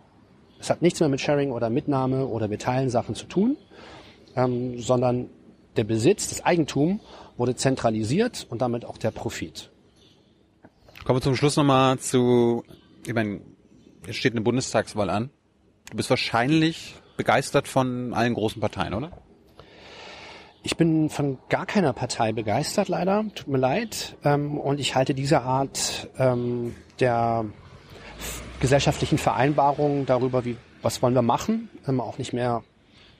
es hat nichts mehr mit Sharing oder Mitnahme oder wir teilen Sachen zu tun, ähm, sondern der Besitz, das Eigentum wurde zentralisiert und damit auch der Profit. Kommen wir zum Schluss nochmal zu, ich meine, es steht eine Bundestagswahl an. Du bist wahrscheinlich begeistert von allen großen Parteien, oder? Ich bin von gar keiner Partei begeistert, leider. Tut mir leid. Ähm, und ich halte diese Art ähm, der gesellschaftlichen Vereinbarung darüber, wie, was wollen wir machen, auch nicht mehr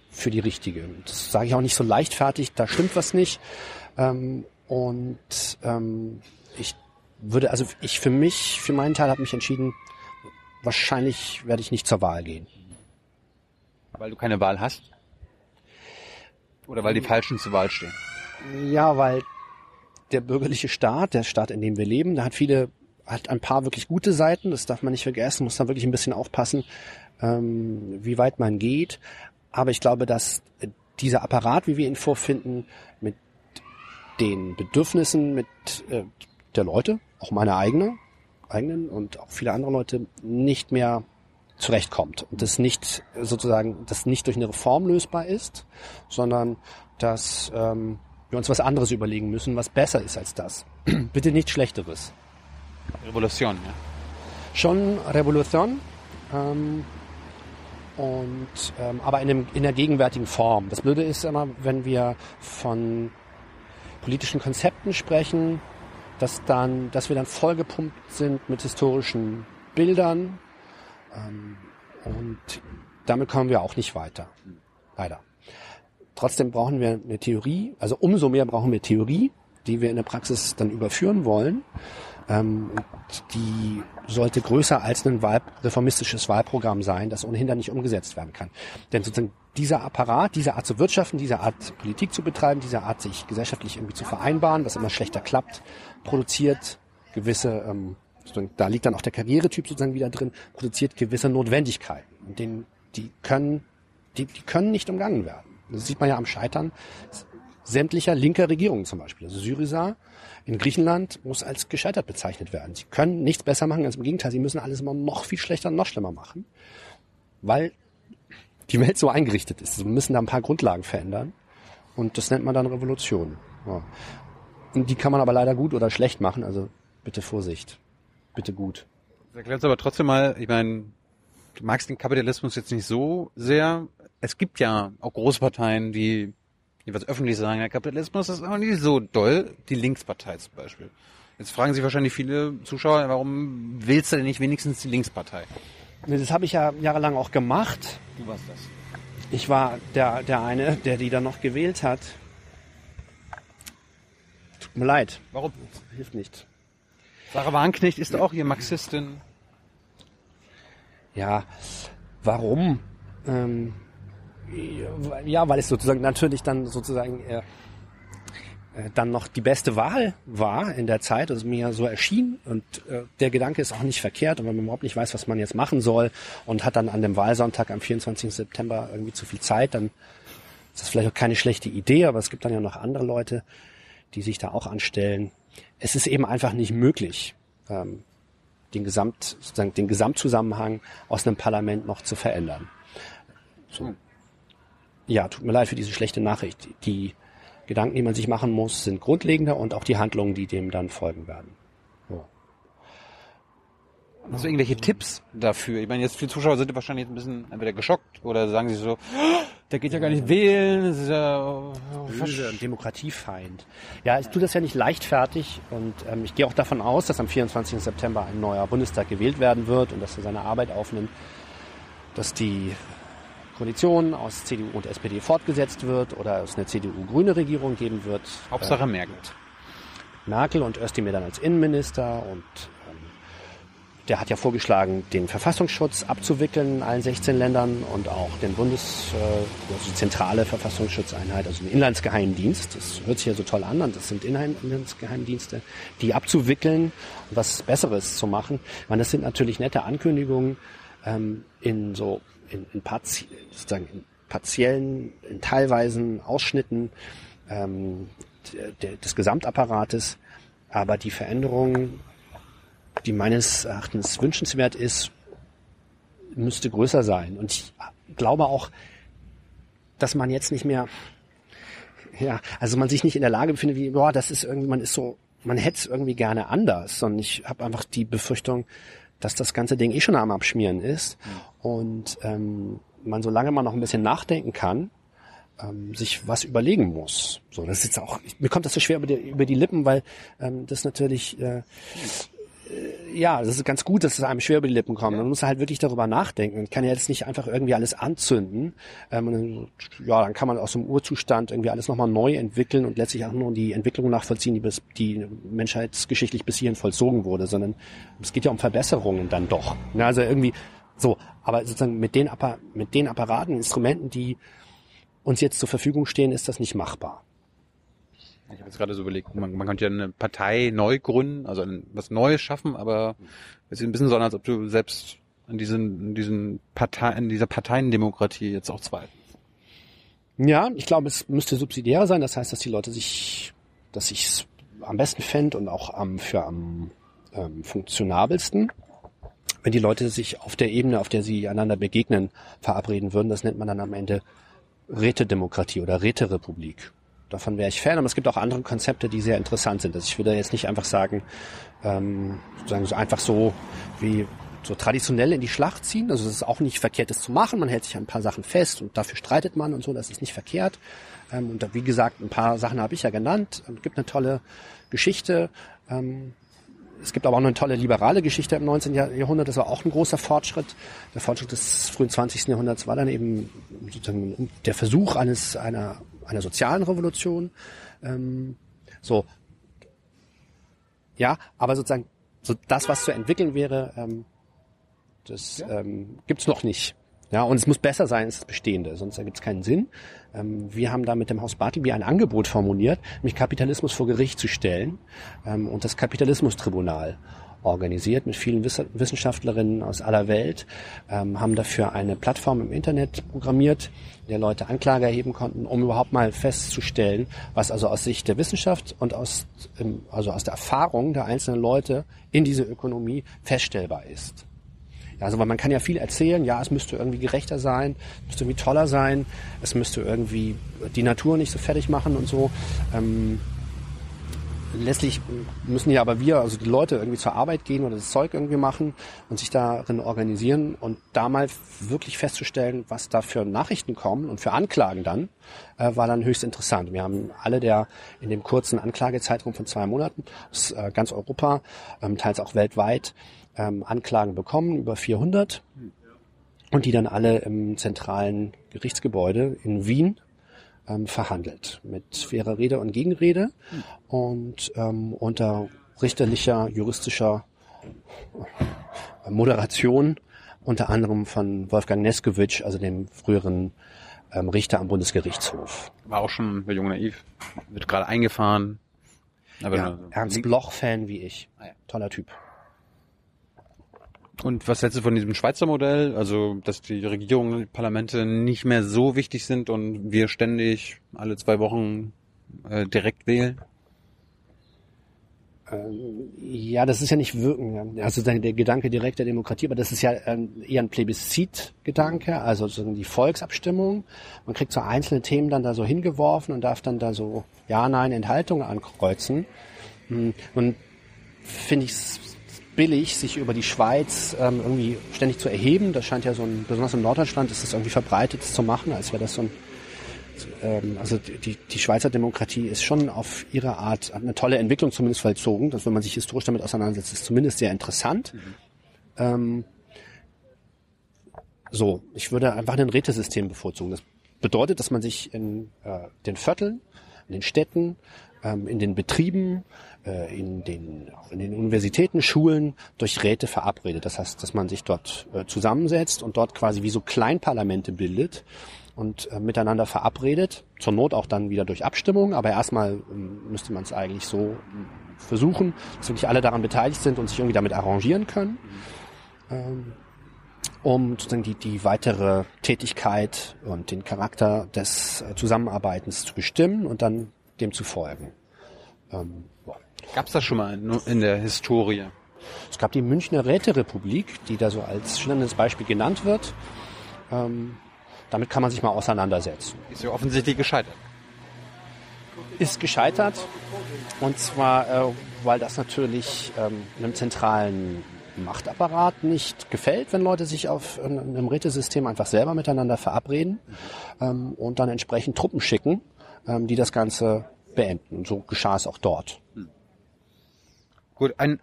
für die richtige. Das sage ich auch nicht so leichtfertig, da stimmt was nicht. Ähm, und ähm, ich würde, also ich für mich, für meinen Teil habe mich entschieden, wahrscheinlich werde ich nicht zur Wahl gehen. Weil du keine Wahl hast? Oder weil die Falschen zur Wahl stehen? Ja, weil der bürgerliche Staat, der Staat, in dem wir leben, der hat viele, hat ein paar wirklich gute Seiten, das darf man nicht vergessen, muss da wirklich ein bisschen aufpassen, ähm, wie weit man geht. Aber ich glaube, dass dieser Apparat, wie wir ihn vorfinden, mit den Bedürfnissen mit äh, der Leute, auch meine eigene, eigenen und auch viele andere Leute nicht mehr zurechtkommt und das nicht sozusagen, das nicht durch eine Reform lösbar ist, sondern dass ähm, wir uns was anderes überlegen müssen, was besser ist als das. [clears throat] Bitte nicht Schlechteres. Revolution, ja. Schon Revolution, ähm, und ähm, aber in, dem, in der gegenwärtigen Form. Das Blöde ist immer, wenn wir von politischen Konzepten sprechen, dass dann, dass wir dann vollgepumpt sind mit historischen Bildern ähm, und damit kommen wir auch nicht weiter, leider. Trotzdem brauchen wir eine Theorie, also umso mehr brauchen wir Theorie, die wir in der Praxis dann überführen wollen. Ähm, die sollte größer als ein Wahl, reformistisches Wahlprogramm sein, das ohnehin dann nicht umgesetzt werden kann. Denn sozusagen dieser Apparat, diese Art zu wirtschaften, diese Art Politik zu betreiben, diese Art sich gesellschaftlich irgendwie zu vereinbaren, was immer schlechter klappt, produziert gewisse, ähm, da liegt dann auch der Karrieretyp sozusagen wieder drin, produziert gewisse Notwendigkeiten. Und den, die können, die, die können nicht umgangen werden. Das sieht man ja am Scheitern sämtlicher linker Regierungen zum Beispiel. Also Syriza in Griechenland muss als gescheitert bezeichnet werden. Sie können nichts besser machen, ganz im Gegenteil, sie müssen alles immer noch viel schlechter noch schlimmer machen, weil die Welt so eingerichtet ist. Sie müssen da ein paar Grundlagen verändern und das nennt man dann Revolution. Ja. Und die kann man aber leider gut oder schlecht machen, also bitte Vorsicht, bitte gut. Das erklärt aber trotzdem mal, ich meine, du magst den Kapitalismus jetzt nicht so sehr. Es gibt ja auch Großparteien, die jeweils öffentlich sagen, der Kapitalismus ist auch nicht so doll. Die Linkspartei zum Beispiel. Jetzt fragen sich wahrscheinlich viele Zuschauer, warum willst du denn nicht wenigstens die Linkspartei? Das habe ich ja jahrelang auch gemacht. Du warst das. Ich war der, der eine, der die dann noch gewählt hat. Tut mir leid, Warum? hilft nicht. Sarah Warnknecht ist auch hier Marxistin. Ja, warum? Ähm, ja, weil es sozusagen natürlich dann sozusagen äh, dann noch die beste Wahl war in der Zeit, also mir so erschien und äh, der Gedanke ist auch nicht verkehrt und wenn man überhaupt nicht weiß, was man jetzt machen soll und hat dann an dem Wahlsonntag am 24. September irgendwie zu viel Zeit, dann ist das vielleicht auch keine schlechte Idee, aber es gibt dann ja noch andere Leute, die sich da auch anstellen. Es ist eben einfach nicht möglich, ähm, den Gesamt, sozusagen den Gesamtzusammenhang aus einem Parlament noch zu verändern. So. Ja, tut mir leid für diese schlechte Nachricht. Die Gedanken, die man sich machen muss, sind grundlegender und auch die Handlungen, die dem dann folgen werden. So. Hast du irgendwelche Tipps dafür? Ich meine, jetzt viele Zuschauer sind wahrscheinlich jetzt ein bisschen entweder geschockt oder sagen sich so, "Oh, der geht ja gar nicht wählen, das ist ja Böse und Demokratiefeind. Ja, ich tue das ja nicht leichtfertig und ähm, ich gehe auch davon aus, dass am 24. September ein neuer Bundestag gewählt werden wird und dass er seine Arbeit aufnimmt, dass die Koalition aus CDU und SPD fortgesetzt wird oder es eine CDU-grüne Regierung geben wird. Hauptsache Merkel. Merkel und Özdemir dann als Innenminister und ähm, der hat ja vorgeschlagen, den Verfassungsschutz abzuwickeln in allen 16 Ländern und auch den Bundes, äh, also die zentrale Verfassungsschutzeinheit, also den Inlandsgeheimdienst. Das hört sich ja so toll an und das sind Inlandsgeheimdienste, die abzuwickeln und was Besseres zu machen. Ich meine, das sind natürlich nette Ankündigungen ähm, in so in, in, parti sozusagen in partiellen, in teilweisen Ausschnitten ähm, des Gesamtapparates, aber die Veränderung, die meines Erachtens wünschenswert ist, müsste größer sein. Und ich glaube auch, dass man jetzt nicht mehr, ja, also man sich nicht in der Lage befindet, wie, boah, das ist irgendwie, man ist so, man hätte es irgendwie gerne anders, sondern ich habe einfach die Befürchtung, dass das ganze Ding eh schon am Abschmieren ist und ähm, man, solange man noch ein bisschen nachdenken kann, ähm, sich was überlegen muss. So, das ist jetzt auch, mir kommt das so schwer über die, über die Lippen, weil ähm, das natürlich, äh, ja, das ist ganz gut, dass es einem schwer über die Lippen kommt. Man muss halt wirklich darüber nachdenken. Man kann ja jetzt nicht einfach irgendwie alles anzünden. Ähm, ja, dann kann man aus dem Urzustand irgendwie alles nochmal neu entwickeln und letztlich auch nur die Entwicklung nachvollziehen, die, bis, die menschheitsgeschichtlich bis hierhin vollzogen wurde, sondern es geht ja um Verbesserungen dann doch. Ja, also irgendwie so, aber sozusagen mit den, Appa mit den Apparaten, Instrumenten, die uns jetzt zur Verfügung stehen, ist das nicht machbar. Ich habe jetzt gerade so überlegt, man, man könnte ja eine Partei neu gründen, also ein, was Neues schaffen, aber es ist ein bisschen so, als ob du selbst an diesen, an diesen Partei, in dieser Parteiendemokratie jetzt auch zweifelst. Ja, ich glaube, es müsste subsidiär sein. Das heißt, dass die Leute sich, dass ich es am besten fände und auch am, für am ähm, funktionabelsten, wenn die Leute sich auf der Ebene, auf der sie einander begegnen, verabreden würden. Das nennt man dann am Ende Rätedemokratie oder Räterepublik. Davon wäre ich Fan, aber es gibt auch andere Konzepte, die sehr interessant sind. Also ich würde jetzt nicht einfach sagen, ähm, sozusagen so einfach so wie so traditionell in die Schlacht ziehen. Also es ist auch nicht verkehrt, das zu machen. Man hält sich an ein paar Sachen fest und dafür streitet man und so. Das ist nicht verkehrt. Ähm, und wie gesagt, ein paar Sachen habe ich ja genannt. Es gibt eine tolle Geschichte. Ähm, es gibt aber auch eine tolle liberale Geschichte im 19. Jahrhundert. Das war auch ein großer Fortschritt. Der Fortschritt des frühen 20. Jahrhunderts war dann eben sozusagen der Versuch eines einer einer sozialen Revolution. Ähm, so, ja, aber sozusagen so das, was zu entwickeln wäre, ähm, das ähm, gibt's noch nicht. Ja, und es muss besser sein als das Bestehende, sonst ergibt es keinen Sinn. Ähm, wir haben da mit dem Haus Bartleby ein Angebot formuliert, nämlich Kapitalismus vor Gericht zu stellen ähm, und das Kapitalismustribunal organisiert mit vielen Wiss Wissenschaftlerinnen aus aller Welt, ähm, haben dafür eine Plattform im Internet programmiert, in der Leute Anklage erheben konnten, um überhaupt mal festzustellen, was also aus Sicht der Wissenschaft und aus, ähm, also aus der Erfahrung der einzelnen Leute in dieser Ökonomie feststellbar ist. Ja, also weil man kann ja viel erzählen, ja, es müsste irgendwie gerechter sein, es müsste irgendwie toller sein, es müsste irgendwie die Natur nicht so fertig machen und so. Ähm, letztlich müssen ja aber wir, also die Leute irgendwie zur Arbeit gehen oder das Zeug irgendwie machen und sich darin organisieren und da mal wirklich festzustellen, was da für Nachrichten kommen und für Anklagen dann, äh, war dann höchst interessant. Wir haben alle der in dem kurzen Anklagezeitraum von zwei Monaten aus äh, ganz Europa, ähm, teils auch weltweit, ähm, Anklagen bekommen, über 400 und die dann alle im zentralen Gerichtsgebäude in Wien ähm, verhandelt mit fairer Rede und Gegenrede und ähm, unter richterlicher, juristischer äh, Moderation unter anderem von Wolfgang Neskowitsch, also dem früheren ähm, Richter am Bundesgerichtshof. War auch schon bei Jung Naiv. Wird gerade eingefahren. Aber Ja. Ernst Bloch-Fan wie ich. Ah. Toller Typ. Und was hältst du von diesem Schweizer Modell? Also, dass die Regierungen, die Parlamente nicht mehr so wichtig sind und wir ständig alle zwei Wochen äh, direkt wählen? Ja, das ist ja nicht wirken. Also der der Gedanke direkter Demokratie, aber das ist ja ähm, eher ein Plebiszit-Gedanke, also sozusagen die Volksabstimmung. Man kriegt so einzelne Themen dann da so hingeworfen und darf dann da so Ja, Nein, Enthaltung ankreuzen. Hm, Und finde ich billig, sich über die Schweiz ähm, irgendwie ständig zu erheben. Das scheint ja so ein, besonders in Norddeutschland ist es irgendwie verbreitet, das zu machen, als wäre das so ein ähm, also die, die Schweizer Demokratie ist schon auf ihre Art eine tolle Entwicklung zumindest vollzogen. Das, wenn man sich historisch damit auseinandersetzt, ist zumindest sehr interessant. Ähm, so, ich würde einfach ein Rätesystem bevorzugen. Das bedeutet, dass man sich in äh, den Vierteln, in den Städten, ähm, in den Betrieben, in den, auch in den Universitäten, Schulen durch Räte verabredet. Das heißt, dass man sich dort äh, zusammensetzt und dort quasi wie so Kleinparlamente bildet und äh, miteinander verabredet. Zur Not auch dann wieder durch Abstimmung, aber erstmal ähm, müsste man es eigentlich so versuchen, dass wirklich alle daran beteiligt sind und sich irgendwie damit arrangieren können. Ähm, um sozusagen die, die weitere Tätigkeit und den Charakter des äh, Zusammenarbeitens zu bestimmen und dann dem zu folgen. Ähm, ja. Gab's das schon mal in, in der Historie? Es gab die Münchner Räterepublik, die da so als schillerndes Beispiel genannt wird. Ähm, damit kann man sich mal auseinandersetzen. Ist ja offensichtlich gescheitert. Ist gescheitert und zwar, äh, weil das natürlich ähm, einem zentralen Machtapparat nicht gefällt, wenn Leute sich auf in einem Rätesystem einfach selber miteinander verabreden ähm, und dann entsprechend Truppen schicken, ähm, die das Ganze beenden. Und so geschah es auch dort. Gut, ein,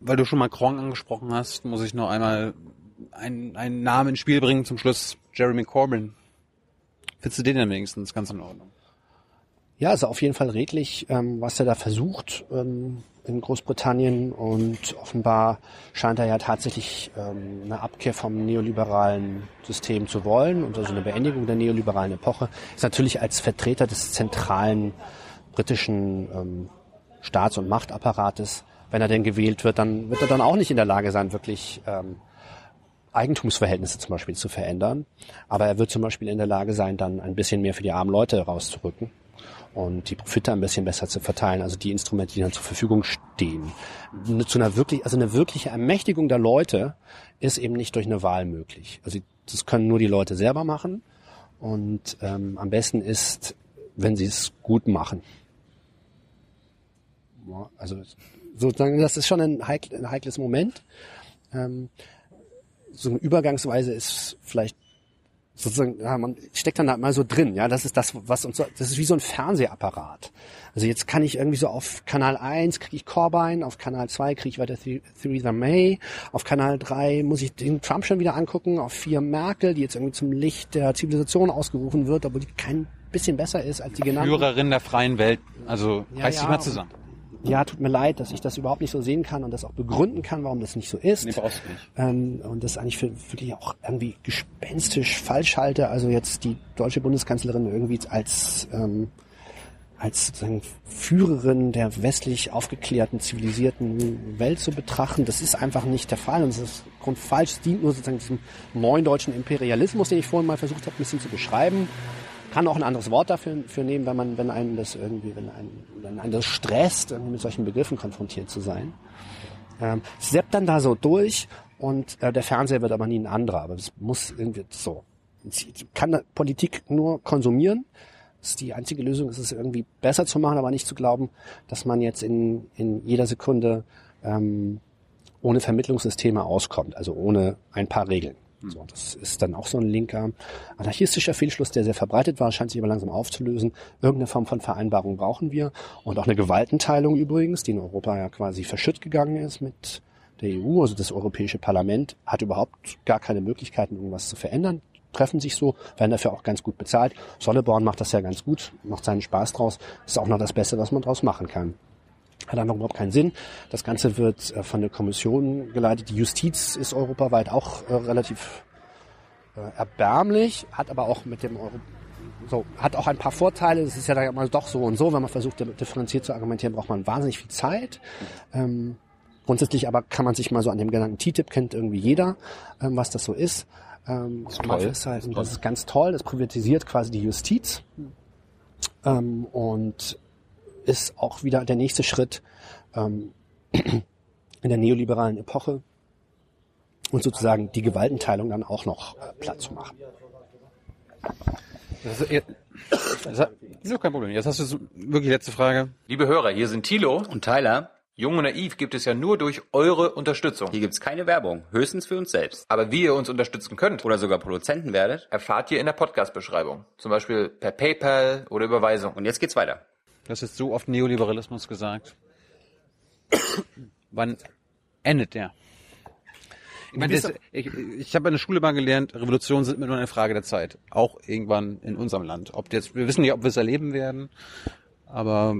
weil du schon Macron angesprochen hast, muss ich noch einmal einen, einen Namen ins Spiel bringen zum Schluss. Jeremy Corbyn. Findest du den denn wenigstens ganz in Ordnung? Ja, also auf jeden Fall redlich, ähm, was er da versucht ähm, in Großbritannien und offenbar scheint er ja tatsächlich ähm, eine Abkehr vom neoliberalen System zu wollen und also eine Beendigung der neoliberalen Epoche. Ist natürlich als Vertreter des zentralen britischen ähm, Staats- und Machtapparates, wenn er denn gewählt wird, dann wird er dann auch nicht in der Lage sein, wirklich ähm, Eigentumsverhältnisse zum Beispiel zu verändern. Aber er wird zum Beispiel in der Lage sein, dann ein bisschen mehr für die armen Leute rauszurücken und die Profite ein bisschen besser zu verteilen, also die Instrumente, die dann zur Verfügung stehen. Zu einer wirklich, also eine wirkliche Ermächtigung der Leute ist eben nicht durch eine Wahl möglich. Also das können nur die Leute selber machen und ähm, am besten ist, wenn sie es gut machen. Also sozusagen, das ist schon ein, heikl, ein heikles Moment. Ähm, so eine Übergangsweise ist vielleicht sozusagen, ja, man steckt dann da mal so drin, ja, das ist das, was uns so, das ist wie so ein Fernsehapparat. Also jetzt kann ich irgendwie so auf Kanal 1 kriege ich Corbyn, auf Kanal 2 kriege ich weiter Th- Theresa May, auf Kanal 3 muss ich den Trump schon wieder angucken, auf 4 Merkel, die jetzt irgendwie zum Licht der Zivilisation ausgerufen wird, obwohl die kein bisschen besser ist als die genannten. Führerin der freien Welt. Also Ja, reiß dich ja, mal und- zusammen. Ja, tut mir leid, dass ich das überhaupt nicht so sehen kann und das auch begründen kann, warum das nicht so ist. Nee, brauchst du nicht. Ähm, und das eigentlich für wirklich auch irgendwie gespenstisch falsch halte. Also jetzt die deutsche Bundeskanzlerin irgendwie als ähm, als sozusagen Führerin der westlich aufgeklärten, zivilisierten Welt zu betrachten. Das ist einfach nicht der Fall und das ist grundfalsch. Es dient nur sozusagen diesem neuen deutschen Imperialismus, den ich vorhin mal versucht habe, ein bisschen zu beschreiben. Kann auch ein anderes Wort dafür für nehmen, wenn man, wenn einen das irgendwie, wenn einen, wenn einen das stresst, irgendwie mit solchen Begriffen konfrontiert zu sein. Ähm, seppt dann da so durch und äh, der Fernseher wird aber nie ein anderer. Aber es muss irgendwie so. Ich kann Politik nur konsumieren dass die einzige Lösung ist, es irgendwie besser zu machen, aber nicht zu glauben, dass man jetzt in, in jeder Sekunde ähm, ohne Vermittlungssysteme auskommt, also ohne ein paar Regeln. So, das ist dann auch so ein linker anarchistischer Fehlschluss, der sehr verbreitet war, scheint sich aber langsam aufzulösen. Irgendeine Form von Vereinbarung brauchen wir und auch eine Gewaltenteilung übrigens, die in Europa ja quasi verschütt gegangen ist mit der EU. Also das Europäische Parlament hat überhaupt gar keine Möglichkeiten, irgendwas zu verändern. Treffen sich so, werden dafür auch ganz gut bezahlt. Solleborn macht das ja ganz gut, macht seinen Spaß draus. ist auch noch das Beste, was man draus machen kann hat einfach überhaupt keinen Sinn. Das Ganze wird äh, von der Kommission geleitet. Die Justiz ist europaweit auch äh, relativ äh, erbärmlich, hat aber auch mit dem Euro so, hat auch ein paar Vorteile. Es ist ja dann immer doch so und so. Wenn man versucht, differenziert zu argumentieren, braucht man wahnsinnig viel Zeit. Ähm, grundsätzlich aber kann man sich mal so an dem Gedanken TTIP kennt irgendwie jeder, ähm, was das so ist. Ähm, das, ist toll. Festhalten, das ist ganz toll. Das privatisiert quasi die Justiz. Ähm, und ist auch wieder der nächste Schritt ähm, in der neoliberalen Epoche und sozusagen die Gewaltenteilung dann auch noch äh, platt zu machen. Das ist, das ist, kein Problem. Jetzt hast du wirklich letzte Frage. Liebe Hörer, hier sind Thilo und Tyler. Jung und naiv gibt es ja nur durch eure Unterstützung. Hier gibt's keine Werbung, höchstens für uns selbst. Aber wie ihr uns unterstützen könnt oder sogar Produzenten werdet, erfahrt ihr in der Podcast-Beschreibung. Zum Beispiel per PayPal oder Überweisung. Und jetzt geht's weiter. Hast jetzt so oft Neoliberalismus gesagt. Wann endet der? Ich, meine, das, ich, ich habe in der Schule mal gelernt, Revolutionen sind immer nur eine Frage der Zeit. Auch irgendwann in unserem Land. Ob jetzt, wir wissen nicht, ob wir es erleben werden, aber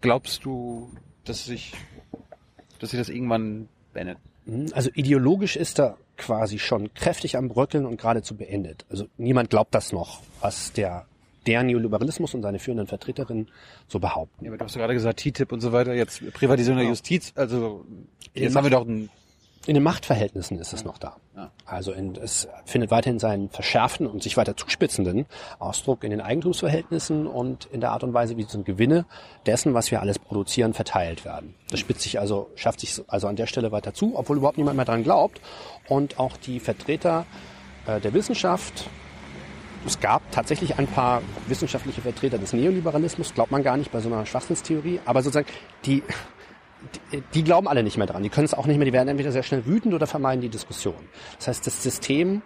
glaubst du, dass sich, dass sich das irgendwann beendet? Hm, also ideologisch ist er quasi schon kräftig am Bröckeln und geradezu beendet. Also niemand glaubt das noch, was der der Neoliberalismus und seine führenden Vertreterinnen so behaupten. Ja, aber du hast ja gerade gesagt, TTIP und so weiter, jetzt Privatisierung der Justiz, also jetzt haben wir doch ein in den Machtverhältnissen ist es noch da. Ja. Also in, es findet weiterhin seinen verschärften und sich weiter zuspitzenden Ausdruck in den Eigentumsverhältnissen und in der Art und Weise, wie die Gewinne dessen, was wir alles produzieren, verteilt werden. Das spitzt sich also, schafft sich also an der Stelle weiter zu, obwohl überhaupt niemand mehr dran glaubt. Und auch die Vertreter äh, der Wissenschaft, es gab tatsächlich ein paar wissenschaftliche Vertreter des Neoliberalismus, glaubt man gar nicht bei so einer Schwachsinnstheorie, aber sozusagen die, die, die glauben alle nicht mehr dran. Die können es auch nicht mehr, die werden entweder sehr schnell wütend oder vermeiden die Diskussion. Das heißt, das System,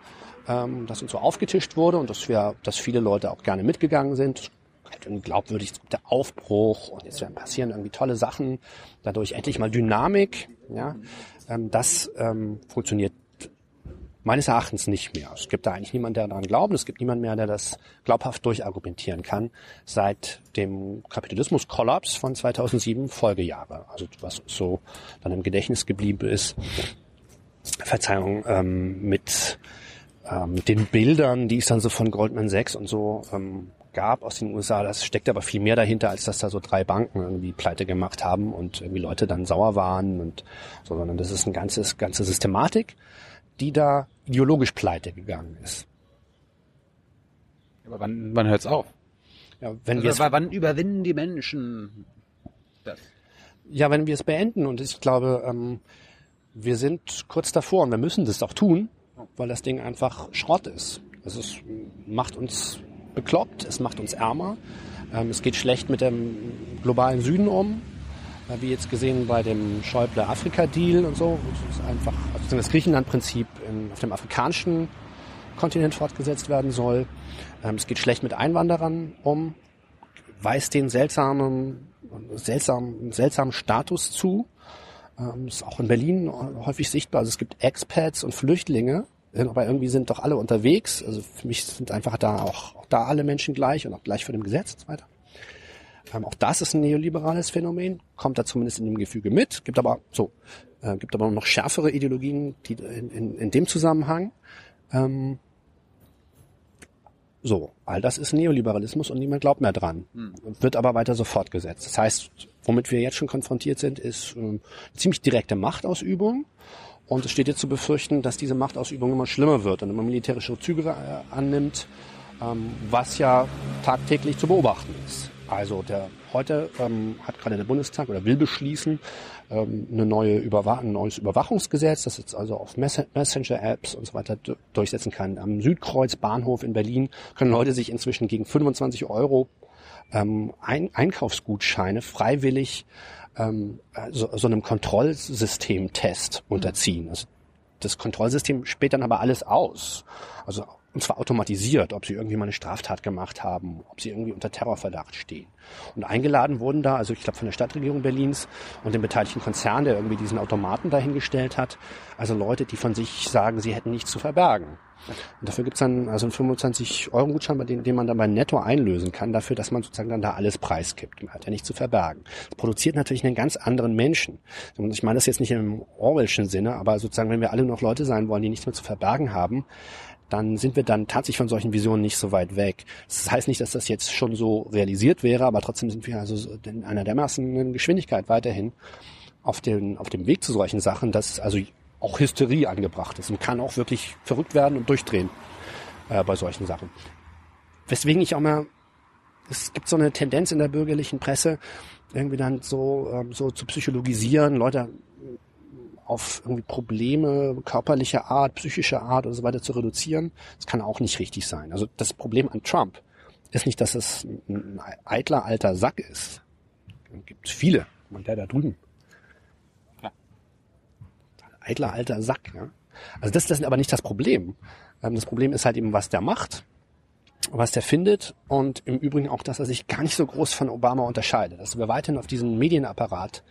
ähm, das uns so aufgetischt wurde und dass wir, dass viele Leute auch gerne mitgegangen sind, halt glaubwürdig, der Aufbruch und jetzt werden passieren irgendwie tolle Sachen, dadurch endlich mal Dynamik, ja, ähm, das ähm, funktioniert Meines Erachtens nicht mehr. Es gibt da eigentlich niemanden, der daran glaubt. Es gibt niemanden mehr, der das glaubhaft durchargumentieren kann seit dem Kapitalismus-Kollaps von 2007 Folgejahre. Also was so dann im Gedächtnis geblieben ist. Verzeihung, ähm, mit ähm, den Bildern, die es dann so von Goldman Sachs und so ähm, gab aus den USA, das steckt aber viel mehr dahinter, als dass da so drei Banken irgendwie pleite gemacht haben und irgendwie Leute dann sauer waren und so, sondern das ist ein ganzes, ganze Systematik die da ideologisch pleite gegangen ist. Aber wann, wann hört's auf? Ja, wenn also, wir wann überwinden die Menschen das? Ja, wenn wir es beenden und ich glaube, ähm, wir sind kurz davor und wir müssen das auch tun, weil das Ding einfach Schrott ist. Es macht uns bekloppt, es macht uns ärmer, ähm, es geht schlecht mit dem globalen Süden um, wie jetzt gesehen bei dem Schäuble-Afrika-Deal und so. Das ist einfach, also das Griechenland-Prinzip auf dem afrikanischen Kontinent fortgesetzt werden soll. Ähm, es geht schlecht mit Einwanderern um, weist den seltsamen, seltsamen, seltsamen Status zu. Ähm, ist auch in Berlin häufig sichtbar. Also es gibt Expats und Flüchtlinge, aber irgendwie sind doch alle unterwegs. Also für mich sind einfach da auch, auch da alle Menschen gleich und auch gleich vor dem Gesetz und so weiter. Auch das ist ein neoliberales Phänomen, kommt da zumindest in dem Gefüge mit, gibt aber so, äh, gibt aber noch schärfere Ideologien die in, in, in dem Zusammenhang. Ähm, so, all das ist Neoliberalismus und niemand glaubt mehr dran. Hm. Wird aber weiter so fortgesetzt. Das heißt, womit wir jetzt schon konfrontiert sind, ist ähm, ziemlich direkte Machtausübung. Und es steht jetzt zu befürchten, dass diese Machtausübung immer schlimmer wird und immer militärische Züge äh, annimmt, ähm, was ja tagtäglich zu beobachten ist. Also der heute ähm, hat gerade der Bundestag oder will beschließen ähm, eine neue Überwa ein neues Überwachungsgesetz, das jetzt also auf Mess Messenger-Apps und so weiter du- durchsetzen kann. Am Südkreuz Bahnhof in Berlin können Leute sich inzwischen gegen 25 Euro ähm, ein Einkaufsgutscheine freiwillig ähm, so, so einem Kontrollsystem-Test unterziehen. Also das Kontrollsystem späht dann aber alles aus. Also und zwar automatisiert, ob sie irgendwie mal eine Straftat gemacht haben, ob sie irgendwie unter Terrorverdacht stehen. Und eingeladen wurden da, also ich glaube von der Stadtregierung Berlins und dem beteiligten Konzern, der irgendwie diesen Automaten dahingestellt hat, also Leute, die von sich sagen, sie hätten nichts zu verbergen. Und dafür gibt's dann also einen 25-Euro-Gutschein, bei dem, den man dann bei Netto einlösen kann, dafür, dass man sozusagen dann da alles preisgibt. Man hat ja nichts zu verbergen. Das produziert natürlich einen ganz anderen Menschen. Und ich meine das jetzt nicht im Orwellschen Sinne, aber sozusagen, wenn wir alle noch Leute sein wollen, die nichts mehr zu verbergen haben, dann sind wir dann tatsächlich von solchen Visionen nicht so weit weg. Das heißt nicht, dass das jetzt schon so realisiert wäre, aber trotzdem sind wir also so in einer dermaßen Geschwindigkeit weiterhin auf, den, auf dem Weg zu solchen Sachen, dass also auch Hysterie angebracht ist und kann auch wirklich verrückt werden und durchdrehen äh, bei solchen Sachen. Weswegen ich auch mal, es gibt so eine Tendenz in der bürgerlichen Presse, irgendwie dann so, ähm, so zu psychologisieren, Leute auf irgendwie Probleme körperlicher Art, psychischer Art und so weiter zu reduzieren. Das kann auch nicht richtig sein. Also das Problem an Trump ist nicht, dass es ein eitler alter Sack ist. Es gibt viele. Und der da drüben. Eitler alter Sack. Ja? Also das, das ist aber nicht das Problem. Ähm, Das Problem ist halt eben, was der macht, was der findet und im Übrigen auch, dass er sich gar nicht so groß von Obama unterscheidet. Dass wir weiterhin auf diesen Medienapparat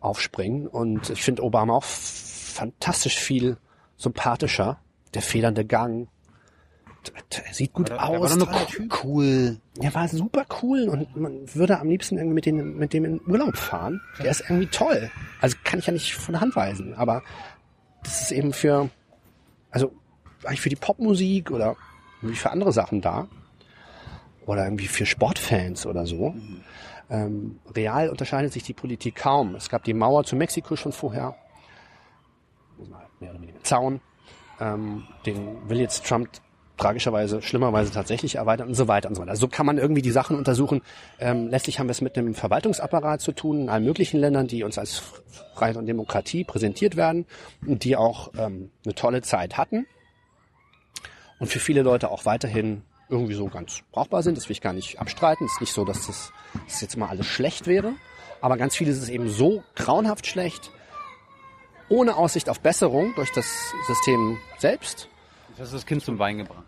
aufspringen. Und ich finde Obama auch fantastisch viel sympathischer. Der federnde Gang. Er sieht gut Der war aus. toller Typ. cool. Er war super cool und man würde am liebsten irgendwie mit, dem mit dem in Urlaub fahren. Der ist irgendwie toll. Also kann ich ja nicht von der Hand weisen, aber das ist eben für, also eigentlich für die Popmusik oder irgendwie für andere Sachen da. Oder irgendwie für Sportfans oder so. Ähm, real unterscheidet sich die Politik kaum. Es gab die Mauer zu Mexiko schon vorher. Mehr oder weniger Zaun. Ähm, den will jetzt Trump tragischerweise, schlimmerweise tatsächlich erweitern und so weiter und so weiter. Also so kann man irgendwie die Sachen untersuchen. Ähm, letztlich haben wir es mit einem Verwaltungsapparat zu tun in allen möglichen Ländern, die uns als Freiheit und Demokratie präsentiert werden und die auch ähm, eine tolle Zeit hatten und für viele Leute auch weiterhin irgendwie so ganz brauchbar sind. Das will ich gar nicht abstreiten. Es ist nicht so, dass das, dass jetzt mal alles schlecht wäre, aber ganz vieles ist eben so grauenhaft schlecht, ohne Aussicht auf Besserung durch das System selbst, Das ist das Kind zum Wein gebracht.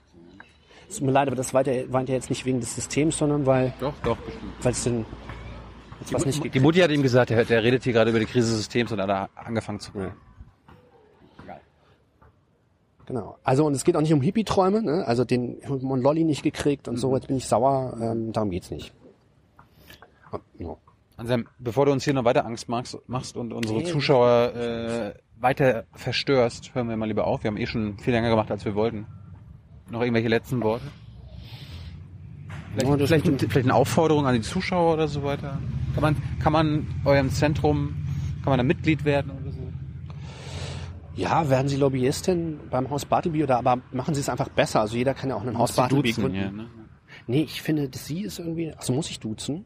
es tut mir leid, aber das weint ja, jetzt nicht wegen des Systems, sondern weil Doch, doch, bestimmt. weil es denn was nicht Die Mutti hat ihm gesagt, der, der redet hier gerade über die Krise des Systems und hat angefangen zu Ja. Genau. Also und es geht auch nicht um Hippie-Träume, ne? Also den einen Lolli nicht gekriegt und so, jetzt bin ich sauer, ähm, darum geht's nicht. Ja. Anselm, bevor du uns hier noch weiter Angst machst, und unsere Nee. Zuschauer äh, weiter verstörst, hören wir mal lieber auf. Wir haben eh schon viel länger gemacht, als wir wollten. Noch irgendwelche letzten Worte? Vielleicht, vielleicht, vielleicht eine Aufforderung an die Zuschauer oder so weiter? Kann man, kann man eurem Zentrum, kann man da Mitglied werden? Ja, werden Sie Lobbyistin beim Haus Bartleby oder aber machen Sie es einfach besser. Also jeder kann ja auch ein Haus Bartleby gründen. ja, ne? Nee, ich finde, dass Sie ist irgendwie, also muss ich duzen.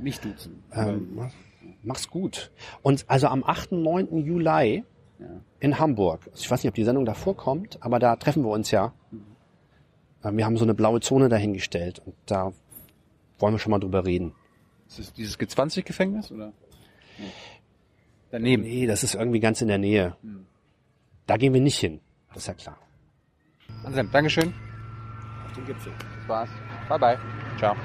Nicht duzen. Ähm, mach- mach's gut. Und also am 8. 9. Juli in Hamburg. Also ich weiß nicht, ob die Sendung davor kommt, aber da treffen wir uns ja. Äh, Wir haben so eine blaue Zone dahingestellt und da wollen wir schon mal drüber reden. Ist das dieses G20-Gefängnis oder? Nee. Daneben. Nee, das ist irgendwie ganz in der Nähe. Da gehen wir nicht hin. Das ist ja klar. Anselm, Dankeschön. Auf den Gipfel. Das war's. Bye bye. Ciao.